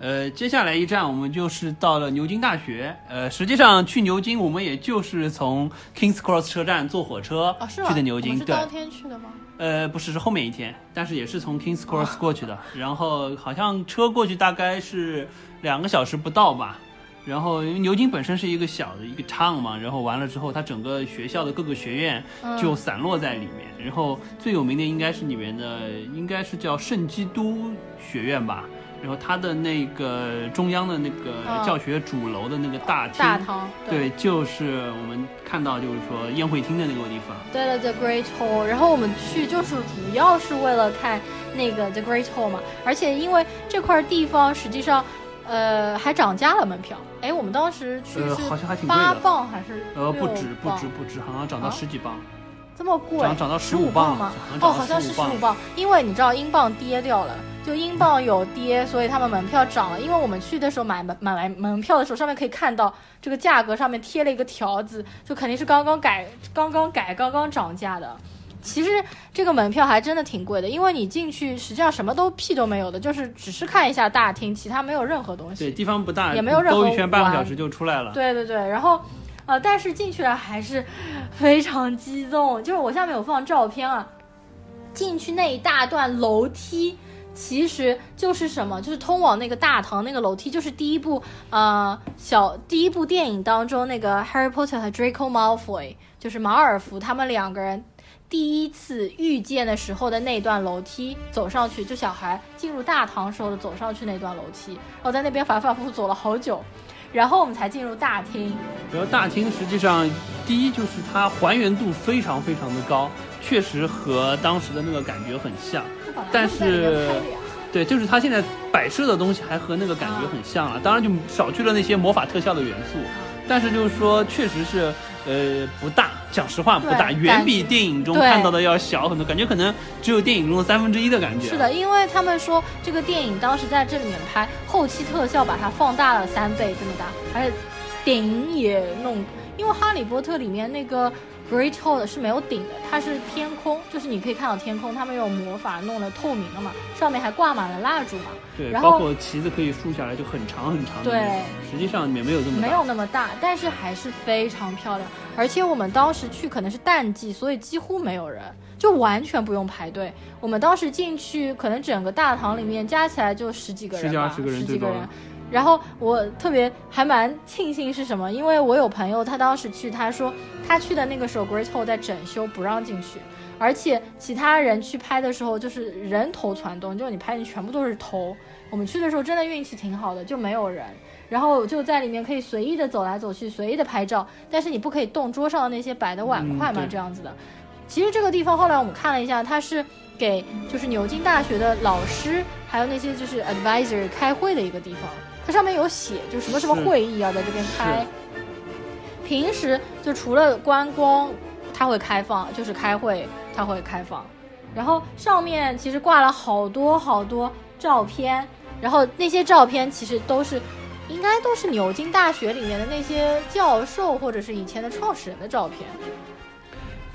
呃，接下来一站我们就是到了牛津大学。呃，实际上去牛津，我们也就是从 Kings Cross 车站坐火车去的牛津。是当天去的吗？呃，不是，是后面一天，但是也是从 Kings Cross 过去的。然后好像车过去大概是两个小时不到吧。然后，因为牛津本身是一个小的一个 town 嘛，然后完了之后，它整个学校的各个学院就散落在里面。然后最有名的应该是里面的，应该是叫圣基督学院吧。然后它的那个中央的那个教学主楼的那个大厅，大堂，对，就是我们看到就是说宴会厅的那个地方。对了，The Great Hall。然后我们去就是主要是为了看那个 The Great Hall 嘛，而且因为这块地方实际上。呃，还涨价了门票。哎，我们当时去是好像还挺贵的，八磅还是？呃，不止不止不止，好像涨到十几磅。这么贵？涨涨到十五磅吗？哦，好像是十五磅，因为你知道英镑跌掉了，就英镑有跌，所以他们门票涨了。因为我们去的时候买门买来门票的时候，上面可以看到这个价格上面贴了一个条子，就肯定是刚刚改、刚刚改、刚刚涨价的。其实这个门票还真的挺贵的，因为你进去实际上什么都屁都没有的，就是只是看一下大厅，其他没有任何东西。对，地方不大，也没有任何兜一圈半个小时就出来了。对对对，然后。呃，但是进去了还是非常激动。就是我下面有放照片啊，进去那一大段楼梯，其实就是什么？就是通往那个大堂那个楼梯，就是第一部呃小第一部电影当中那个 Harry Potter 和 Draco Malfoy，就是马尔福他们两个人第一次遇见的时候的那段楼梯，走上去就小孩进入大堂时候的走上去那段楼梯，我在那边反反复复走了好久。然后我们才进入大厅。然后大厅实际上，第一就是它还原度非常非常的高，确实和当时的那个感觉很像。但是，对，就是它现在摆设的东西还和那个感觉很像了。当然就少去了那些魔法特效的元素，但是就是说，确实是。呃，不大，讲实话不大，远比电影中看到的要小很多，感觉可能只有电影中的三分之一的感觉。是的，因为他们说这个电影当时在这里面拍，后期特效把它放大了三倍这么大，而且电影也弄，因为《哈利波特》里面那个。Great Hall 是没有顶的，它是天空，就是你可以看到天空。他们用魔法弄得透明的嘛，上面还挂满了蜡烛嘛。对，然后包括旗子可以竖下来，就很长很长。对，实际上里面没有这么没有那么大，但是还是非常漂亮。而且我们当时去可能是淡季，所以几乎没有人，就完全不用排队。我们当时进去，可能整个大堂里面加起来就十几个人吧，十几个人。然后我特别还蛮庆幸是什么？因为我有朋友，他当时去，他说他去的那个时候，Great Hall 在整修，不让进去，而且其他人去拍的时候就是人头攒动，就你拍你全部都是头。我们去的时候真的运气挺好的，就没有人，然后就在里面可以随意的走来走去，随意的拍照，但是你不可以动桌上的那些摆的碗筷嘛，这样子的。其实这个地方后来我们看了一下，它是给就是牛津大学的老师还有那些就是 advisor 开会的一个地方。它上面有写，就什么什么会议要在这边开。平时就除了观光，它会开放，就是开会它会开放。然后上面其实挂了好多好多照片，然后那些照片其实都是，应该都是牛津大学里面的那些教授或者是以前的创始人的照片。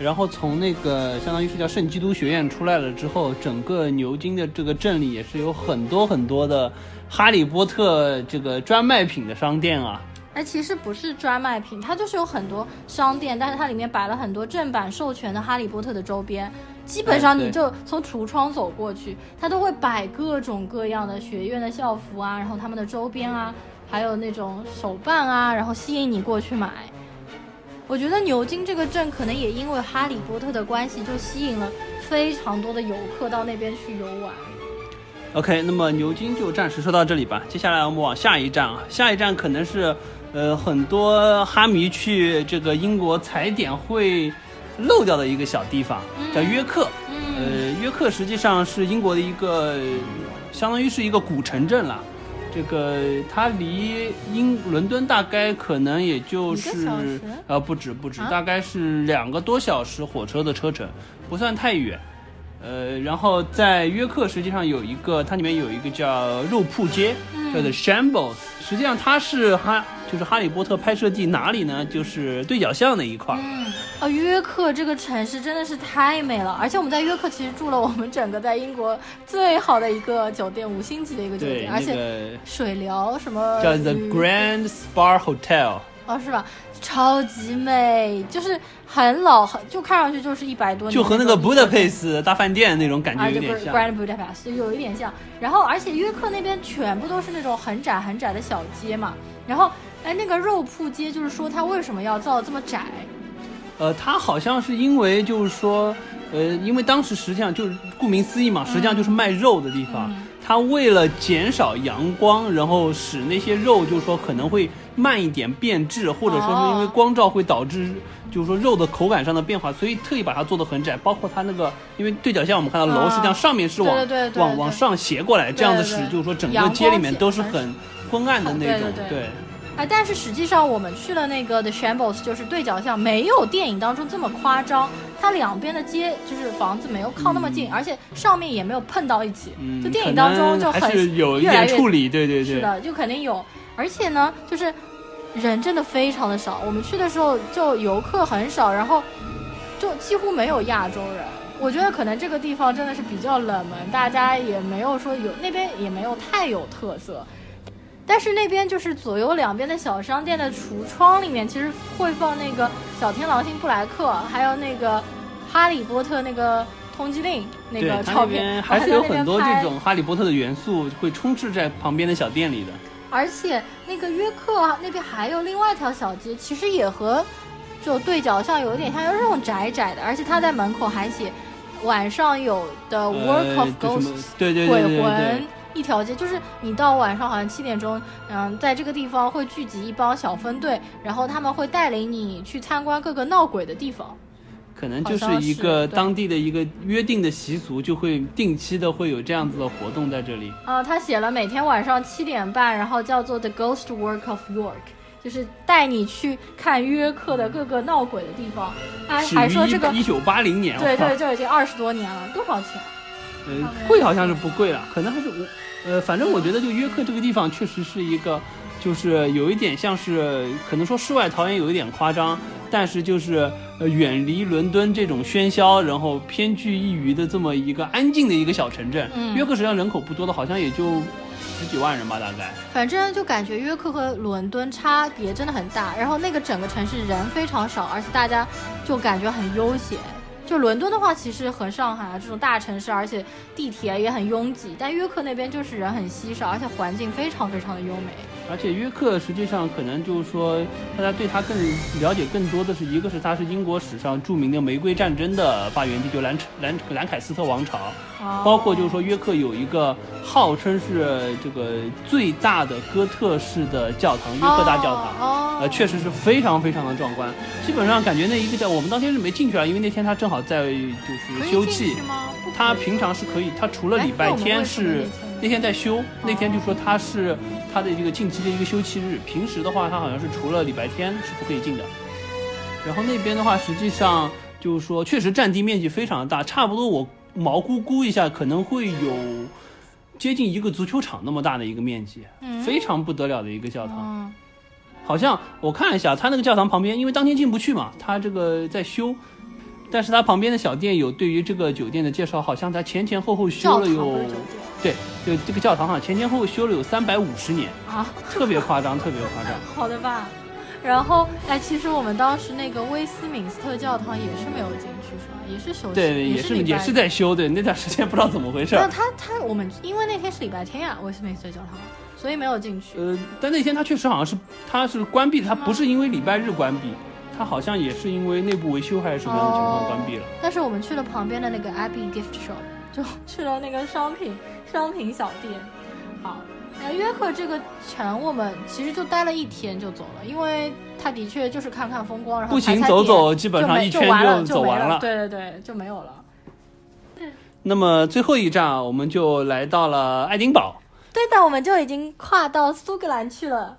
然后从那个相当于是叫圣基督学院出来了之后，整个牛津的这个镇里也是有很多很多的。哈利波特这个专卖品的商店啊，哎，其实不是专卖品，它就是有很多商店，但是它里面摆了很多正版授权的哈利波特的周边。基本上你就从橱窗走过去，它都会摆各种各样的学院的校服啊，然后他们的周边啊，还有那种手办啊，然后吸引你过去买。我觉得牛津这个镇可能也因为哈利波特的关系，就吸引了非常多的游客到那边去游玩。OK，那么牛津就暂时说到这里吧。接下来我们往下一站啊，下一站可能是，呃，很多哈迷去这个英国踩点会漏掉的一个小地方，叫约克。呃，约克实际上是英国的一个，相当于是一个古城镇了。这个它离英伦敦大概可能也就是呃不止不止，大概是两个多小时火车的车程，不算太远。呃，然后在约克实际上有一个，它里面有一个叫肉铺街，叫做 Shambles。实际上它是哈，就是哈利波特拍摄地哪里呢？就是对角巷那一块。嗯，啊，约克这个城市真的是太美了，而且我们在约克其实住了我们整个在英国最好的一个酒店，五星级的一个酒店，而且水疗什么叫 The Grand Spa Hotel。哦，是吧？超级美，就是很老，很就看上去就是一百多年，就和那个 Budapest 大饭店那种感觉有点像，Grand Budapest 有一点像。然后，而且约克那边全部都是那种很窄很窄的小街嘛。然后，哎，那个肉铺街，就是说它为什么要造这么窄？呃，它好像是因为就是说，呃，因为当时实际上就是顾名思义嘛，实际上就是卖肉的地方。它为了减少阳光，然后使那些肉就是说可能会。慢一点变质，或者说是因为光照会导致，就是说肉的口感上的变化，所以特意把它做的很窄。包括它那个，因为对角线我们看到楼实际上上面是往往往上斜过来，这样子使就是说整个街里面都是很昏暗的那种，对。哎，但是实际上我们去了那个 The Shambles，就是对角巷，没有电影当中这么夸张。它两边的街就是房子没有靠那么近，而且上面也没有碰到一起。就电影当中就很有一点处理，对对对。是的，就肯定有。而且呢，就是人真的非常的少。我们去的时候就游客很少，然后就几乎没有亚洲人。我觉得可能这个地方真的是比较冷门，大家也没有说有那边也没有太有特色。但是那边就是左右两边的小商店的橱窗里面，其实会放那个小天狼星布莱克，还有那个哈利波特那个通缉令那个照片，还是有很多这种哈利波特的元素会充斥在旁边的小店里的。而且那个约克那边还有另外一条小街，其实也和就对角巷有点像，又是那种窄窄的，而且他在门口还写晚上有的 Work of Ghosts，对对对鬼魂。一条街就是你到晚上好像七点钟，嗯，在这个地方会聚集一帮小分队，然后他们会带领你去参观各个闹鬼的地方。可能就是一个当地的一个约定的习俗，就会定期的会有这样子的活动在这里。啊，他写了每天晚上七点半，然后叫做 The Ghost Work of York，就是带你去看约克的各个闹鬼的地方。哎，还说这个一九八零年，对对，就已经二十多年了，多少钱？呃，贵好像是不贵了，可能还是我。呃，反正我觉得就约克这个地方确实是一个，就是有一点像是可能说世外桃源有一点夸张，但是就是呃远离伦敦这种喧嚣，然后偏居一隅的这么一个安静的一个小城镇。约克实际上人口不多的，好像也就十几万人吧，大概。反正就感觉约克和伦敦差别真的很大，然后那个整个城市人非常少，而且大家就感觉很悠闲。就伦敦的话，其实和上海啊这种大城市，而且地铁也很拥挤。但约克那边就是人很稀少，而且环境非常非常的优美。而且约克实际上可能就是说，大家对它更了解更多的是一个是它是英国史上著名的玫瑰战争的发源地，就兰兰兰凯斯特王朝。包括就是说约克有一个号称是这个最大的哥特式的教堂——约克大教堂。呃，确实是非常非常的壮观。基本上感觉那一个教，我们当天是没进去啊，因为那天他正好在就是休憩。他平常是可以，他除了礼拜天是那天在休，那天就说他是他的这个近期的一个休憩日。平时的话，他好像是除了礼拜天是不可以进的。然后那边的话，实际上就是说，确实占地面积非常的大，差不多我。毛估估一下，可能会有接近一个足球场那么大的一个面积，非常不得了的一个教堂。好像我看了一下，他那个教堂旁边，因为当天进不去嘛，他这个在修，但是他旁边的小店有对于这个酒店的介绍，好像他前前后后修了有，对，就这个教堂哈，前前后后修了有三百五十年啊，特别夸张，特别夸张。好的吧。然后，哎，其实我们当时那个威斯敏斯特教堂也是没有进去，是吧？也是休息，对，也是也是在修，对，那段时间不知道怎么回事。那他他我们因为那天是礼拜天呀，威斯敏斯特教堂，所以没有进去。呃，但那天他确实好像是他是关闭，他不是因为礼拜日关闭，他好像也是因为内部维修还是什么样的情况关闭了。但是我们去了旁边的那个 Abbey Gift Shop，就 去了那个商品商品小店，好。那约克这个城，我们其实就待了一天就走了，因为它的确就是看看风光，然后步行走走，基本上一圈就走完了。对对对，就没有了。那么最后一站，我们就来到了爱丁堡。对的，我们就已经跨到苏格兰去了。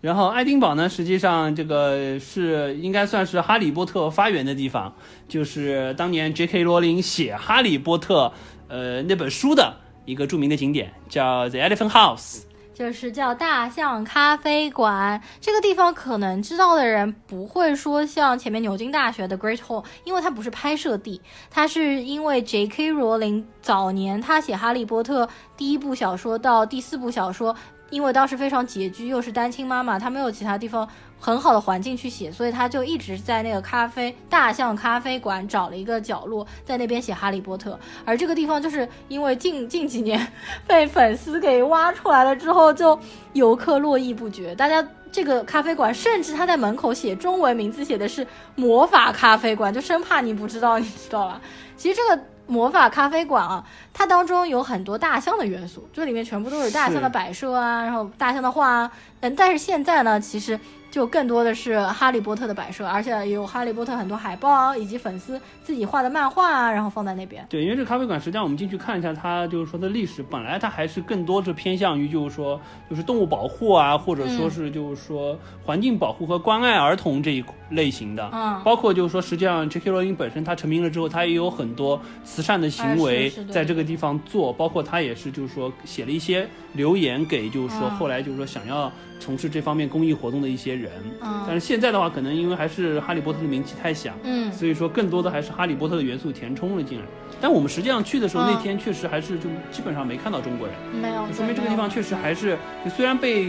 然后爱丁堡呢，实际上这个是应该算是哈利波特发源的地方，就是当年 J.K. 罗琳写哈利波特呃那本书的。一个著名的景点叫 The Elephant House，就是叫大象咖啡馆。这个地方可能知道的人不会说像前面牛津大学的 Great Hall，因为它不是拍摄地，它是因为 J.K. 罗琳早年他写《哈利波特》第一部小说到第四部小说。因为当时非常拮据，又是单亲妈妈，她没有其他地方很好的环境去写，所以她就一直在那个咖啡大象咖啡馆找了一个角落，在那边写《哈利波特》。而这个地方就是因为近近几年 被粉丝给挖出来了之后，就游客络绎不绝。大家这个咖啡馆，甚至他在门口写中文名字写的是“魔法咖啡馆”，就生怕你不知道，你知道吧？其实这个。魔法咖啡馆啊，它当中有很多大象的元素，这里面全部都是大象的摆设啊，然后大象的画啊。嗯，但是现在呢，其实就更多的是哈利波特的摆设，而且有哈利波特很多海报啊，以及粉丝自己画的漫画啊，然后放在那边。对，因为这咖啡馆实际上我们进去看一下，它就是说的历史，本来它还是更多是偏向于就是说就是动物保护啊，或者说是就是说环境保护和关爱儿童这一类型的。嗯，包括就是说实际上 J.K. 罗琳本身他成名了之后，他也有很多慈善的行为在这个地方做，包括他也是就是说写了一些留言给就是说后来就是说想要。从事这方面公益活动的一些人，嗯，但是现在的话，可能因为还是哈利波特的名气太响，嗯，所以说更多的还是哈利波特的元素填充了进来。但我们实际上去的时候，那天确实还是就基本上没看到中国人，没有，说明这个地方确实还是虽然被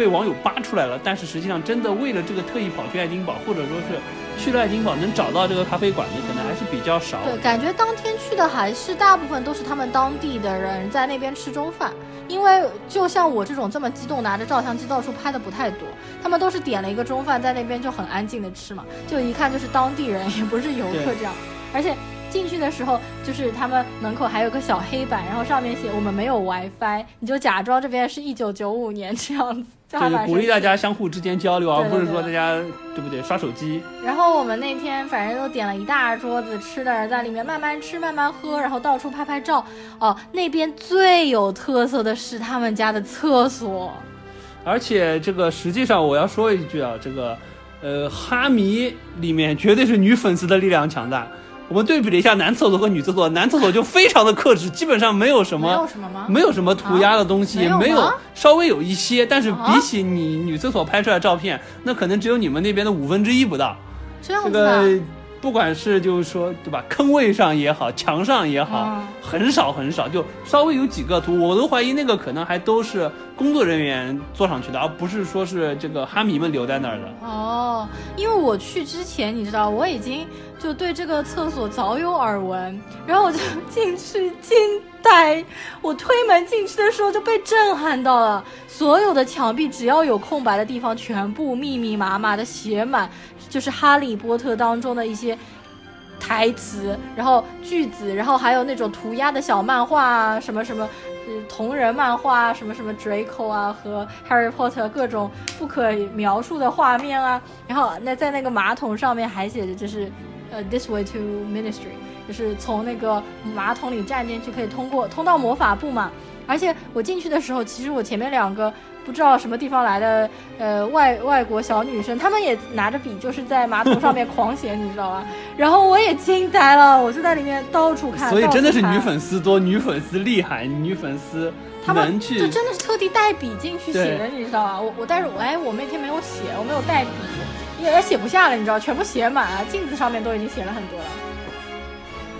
被网友扒出来了，但是实际上真的为了这个特意跑去爱丁堡，或者说是去了爱丁堡能找到这个咖啡馆的，可能还是比较少。对，感觉当天去的还是大部分都是他们当地的人在那边吃中饭。因为就像我这种这么激动拿着照相机到处拍的不太多，他们都是点了一个中饭在那边就很安静的吃嘛，就一看就是当地人，也不是游客这样。而且进去的时候，就是他们门口还有个小黑板，然后上面写我们没有 WiFi，你就假装这边是一九九五年这样子。就是鼓励大家相互之间交流，而不是说大家对不对刷手机。然后我们那天反正都点了一大桌子吃的，在里面慢慢吃慢慢喝，然后到处拍拍照。哦，那边最有特色的是他们家的厕所，而且这个实际上我要说一句啊，这个呃哈迷里面绝对是女粉丝的力量强大。我们对比了一下男厕所和女厕所，男厕所就非常的克制，基本上没有什么，没有什么吗？没有什么涂鸦的东西，没有，稍微有一些，但是比起你女厕所拍出来的照片，那可能只有你们那边的五分之一不到。这样子。不管是就是说对吧，坑位上也好，墙上也好，很少很少，就稍微有几个图，我都怀疑那个可能还都是工作人员做上去的，而不是说是这个哈迷们留在那儿的。哦，因为我去之前，你知道我已经就对这个厕所早有耳闻，然后我就进去惊呆，我推门进去的时候就被震撼到了，所有的墙壁只要有空白的地方，全部密密麻麻的写满。就是《哈利波特》当中的一些台词，然后句子，然后还有那种涂鸦的小漫画啊，什么什么，同人漫画啊，什么什么 Draco 啊和 Harry Potter 各种不可描述的画面啊。然后那在那个马桶上面还写着，就是呃 This way to Ministry，就是从那个马桶里站进去可以通过通到魔法部嘛。而且我进去的时候，其实我前面两个。不知道什么地方来的，呃，外外国小女生，她们也拿着笔，就是在马桶上面狂写，你知道吧？然后我也惊呆了，我就在里面到处看。所以真的是女粉丝多，女粉丝厉害，女粉丝能去。就真的是特地带笔进去写的，你知道吧？我我但是我哎，我那天没有写，我没有带笔，也写不下了，你知道，全部写满了，镜子上面都已经写了很多了。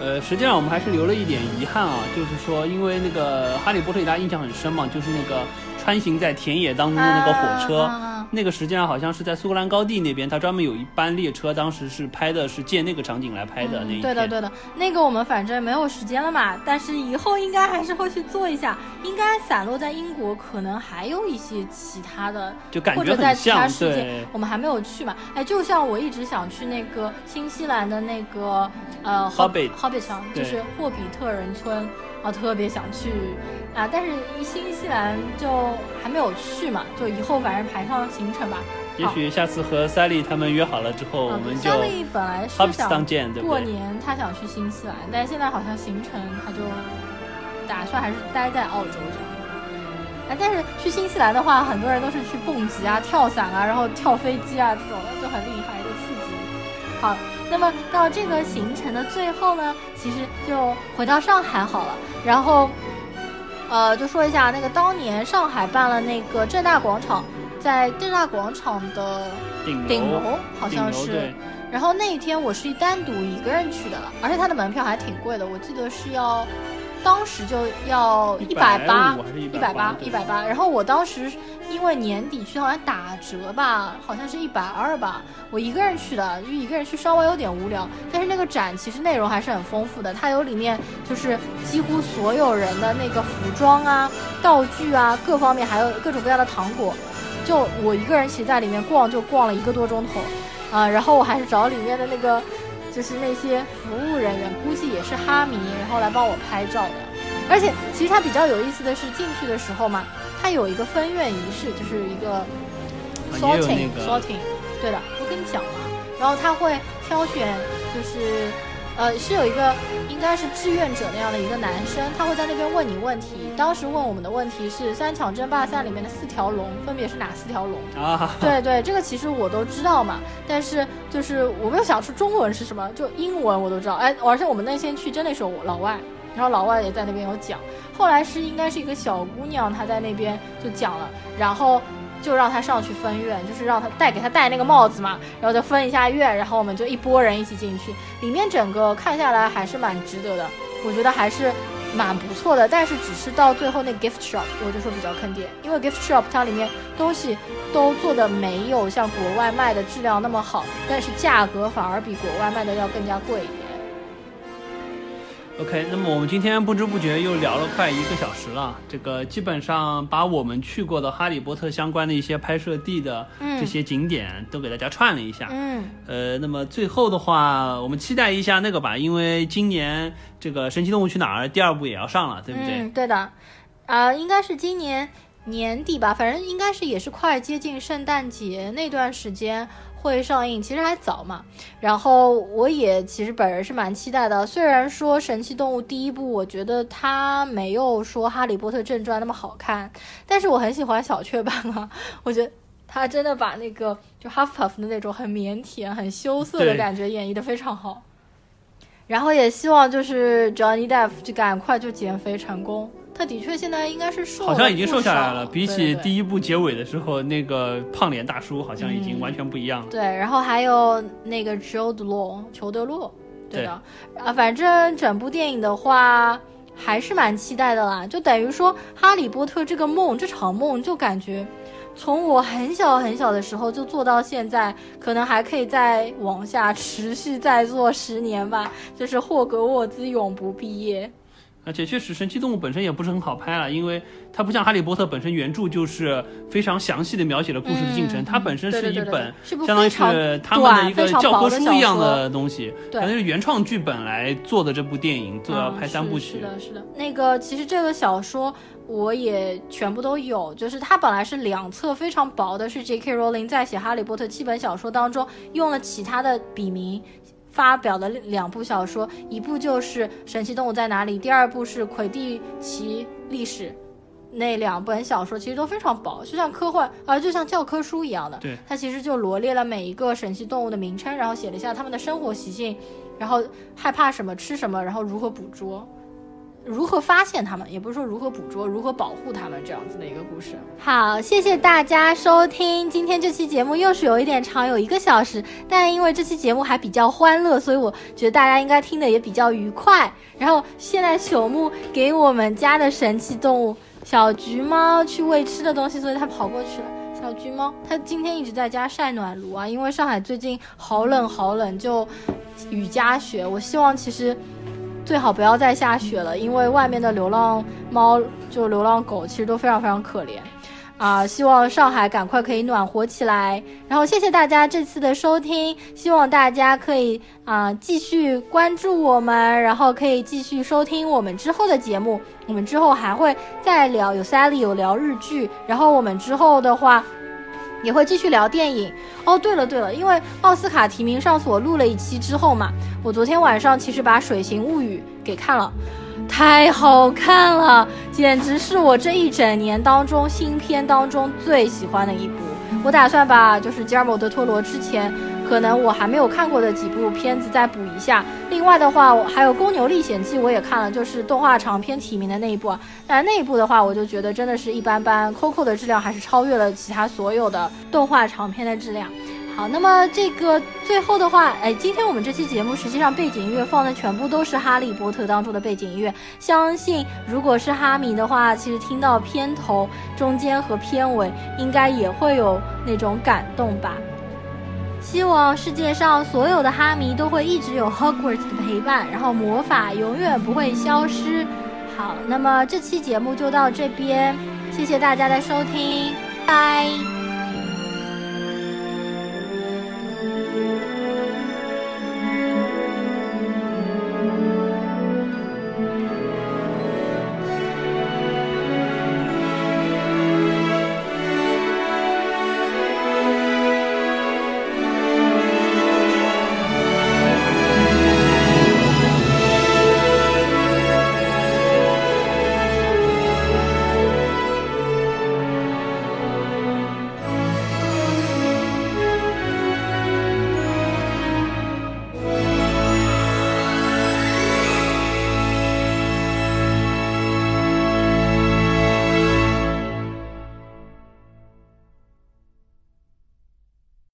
呃，实际上我们还是留了一点遗憾啊，就是说，因为那个《哈利波特》给大家印象很深嘛，就是那个。穿行在田野当中的那个火车，那个实际上好像是在苏格兰高地那边，他专门有一班列车，当时是拍的是借那个场景来拍的。那对的对的，那个我们反正没有时间了嘛，但是以后应该还是会去做一下。应该散落在英国，可能还有一些其他的，就感觉很像。对，我们还没有去嘛。哎，就像我一直想去那个新西兰的那个呃，Hobbit Hobbit 城，就是霍比特人村。啊，特别想去啊，但是一新西兰就还没有去嘛，就以后反正排上行程吧。也许下次和 Sally 他们约好了之后，我们就。Sally 本来是想过年他想去新西兰，但是现在好像行程他就打算还是待在澳洲这样。啊，但是去新西兰的话，很多人都是去蹦极啊、跳伞啊，然后跳飞机啊这种的，就很厉害，就刺激。好。那么到这个行程的最后呢，其实就回到上海好了。然后，呃，就说一下那个当年上海办了那个正大广场，在正大广场的顶楼，好像是。然后那一天我是单独一个人去的了，而且它的门票还挺贵的，我记得是要。当时就要一百八，一百八，一百八。然后我当时因为年底去好像打折吧，好像是一百二吧。我一个人去的，就一个人去稍微有点无聊。但是那个展其实内容还是很丰富的，它有里面就是几乎所有人的那个服装啊、道具啊各方面，还有各种各样的糖果。就我一个人其实在里面逛，就逛了一个多钟头，啊，然后我还是找里面的那个。就是那些服务人员，估计也是哈迷，然后来帮我拍照的。而且，其实它比较有意思的是，进去的时候嘛，它有一个分院仪式，就是一个 sorting，sorting，对的，我跟你讲嘛。然后他会挑选，就是。呃，是有一个应该是志愿者那样的一个男生，他会在那边问你问题。当时问我们的问题是三场争霸赛里面的四条龙分别是哪四条龙啊？对对，这个其实我都知道嘛，但是就是我没有想出中文是什么，就英文我都知道。哎，而且我们那天去真的是老外，然后老外也在那边有讲。后来是应该是一个小姑娘，她在那边就讲了，然后。就让他上去分院，就是让他戴给他戴那个帽子嘛，然后就分一下院，然后我们就一拨人一起进去。里面整个看下来还是蛮值得的，我觉得还是蛮不错的。但是只是到最后那个 gift shop，我就说比较坑爹，因为 gift shop 它里面东西都做的没有像国外卖的质量那么好，但是价格反而比国外卖的要更加贵。OK，那么我们今天不知不觉又聊了快一个小时了。这个基本上把我们去过的哈利波特相关的一些拍摄地的这些景点都给大家串了一下。嗯，呃，那么最后的话，我们期待一下那个吧，因为今年这个《神奇动物去哪儿》第二部也要上了，对不对？嗯，对的。啊，应该是今年年底吧，反正应该是也是快接近圣诞节那段时间。会上映，其实还早嘛。然后我也其实本人是蛮期待的。虽然说《神奇动物》第一部，我觉得它没有说《哈利波特正传》那么好看，但是我很喜欢小雀斑啊。我觉得他真的把那个就 Huffpuff 的那种很腼腆、很羞涩的感觉演绎的非常好。然后也希望就是 Johnny Depp 就赶快就减肥成功。他的确现在应该是瘦，好像已经瘦下来了。比起第一部结尾的时候，那个胖脸大叔好像已经完全不一样了。对，然后还有那个 Joe 洛，裘德洛，对的。啊，反正整部电影的话还是蛮期待的啦。就等于说，《哈利波特》这个梦，这场梦就感觉从我很小很小的时候就做到现在，可能还可以再往下持续再做十年吧。就是霍格沃兹永不毕业。而且确实，神奇动物本身也不是很好拍了，因为它不像哈利波特本身原著就是非常详细的描写了故事的进程，它本身是一本相当于是他们的一个教科书一样的东西，可能是原创剧本来做的这部电影，做要拍三部曲。是的，是的。那个其实这个小说我也全部都有，就是它本来是两册非常薄的，是 J.K. Rowling 在写哈利波特七本小说当中用了其他的笔名。发表的两部小说，一部就是《神奇动物在哪里》，第二部是《魁地奇历史》。那两本小说其实都非常薄，就像科幻啊，就像教科书一样的。对，它其实就罗列了每一个神奇动物的名称，然后写了一下它们的生活习性，然后害怕什么、吃什么，然后如何捕捉。如何发现它们，也不是说如何捕捉，如何保护它们这样子的一个故事。好，谢谢大家收听今天这期节目，又是有一点长，有一个小时，但因为这期节目还比较欢乐，所以我觉得大家应该听的也比较愉快。然后现在朽木给我们家的神奇动物小橘猫去喂吃的东西，所以它跑过去了。小橘猫，它今天一直在家晒暖炉啊，因为上海最近好冷好冷，就雨夹雪。我希望其实。最好不要再下雪了，因为外面的流浪猫就流浪狗其实都非常非常可怜，啊！希望上海赶快可以暖和起来。然后谢谢大家这次的收听，希望大家可以啊继续关注我们，然后可以继续收听我们之后的节目。我们之后还会再聊，有 Sally 有聊日剧，然后我们之后的话。也会继续聊电影哦。对了对了，因为奥斯卡提名上次我录了一期之后嘛，我昨天晚上其实把《水形物语》给看了，太好看了，简直是我这一整年当中新片当中最喜欢的一部。我打算把就是吉尔莫·德·托罗之前。可能我还没有看过的几部片子再补一下。另外的话，我还有《公牛历险记》，我也看了，就是动画长片提名的那一部。但那一部的话，我就觉得真的是一般般。Coco 的质量还是超越了其他所有的动画长片的质量。好，那么这个最后的话，哎，今天我们这期节目实际上背景音乐放的全部都是《哈利波特》当中的背景音乐。相信如果是哈迷的话，其实听到片头、中间和片尾，应该也会有那种感动吧。希望世界上所有的哈迷都会一直有 Hogwarts 的陪伴，然后魔法永远不会消失。好，那么这期节目就到这边，谢谢大家的收听，拜。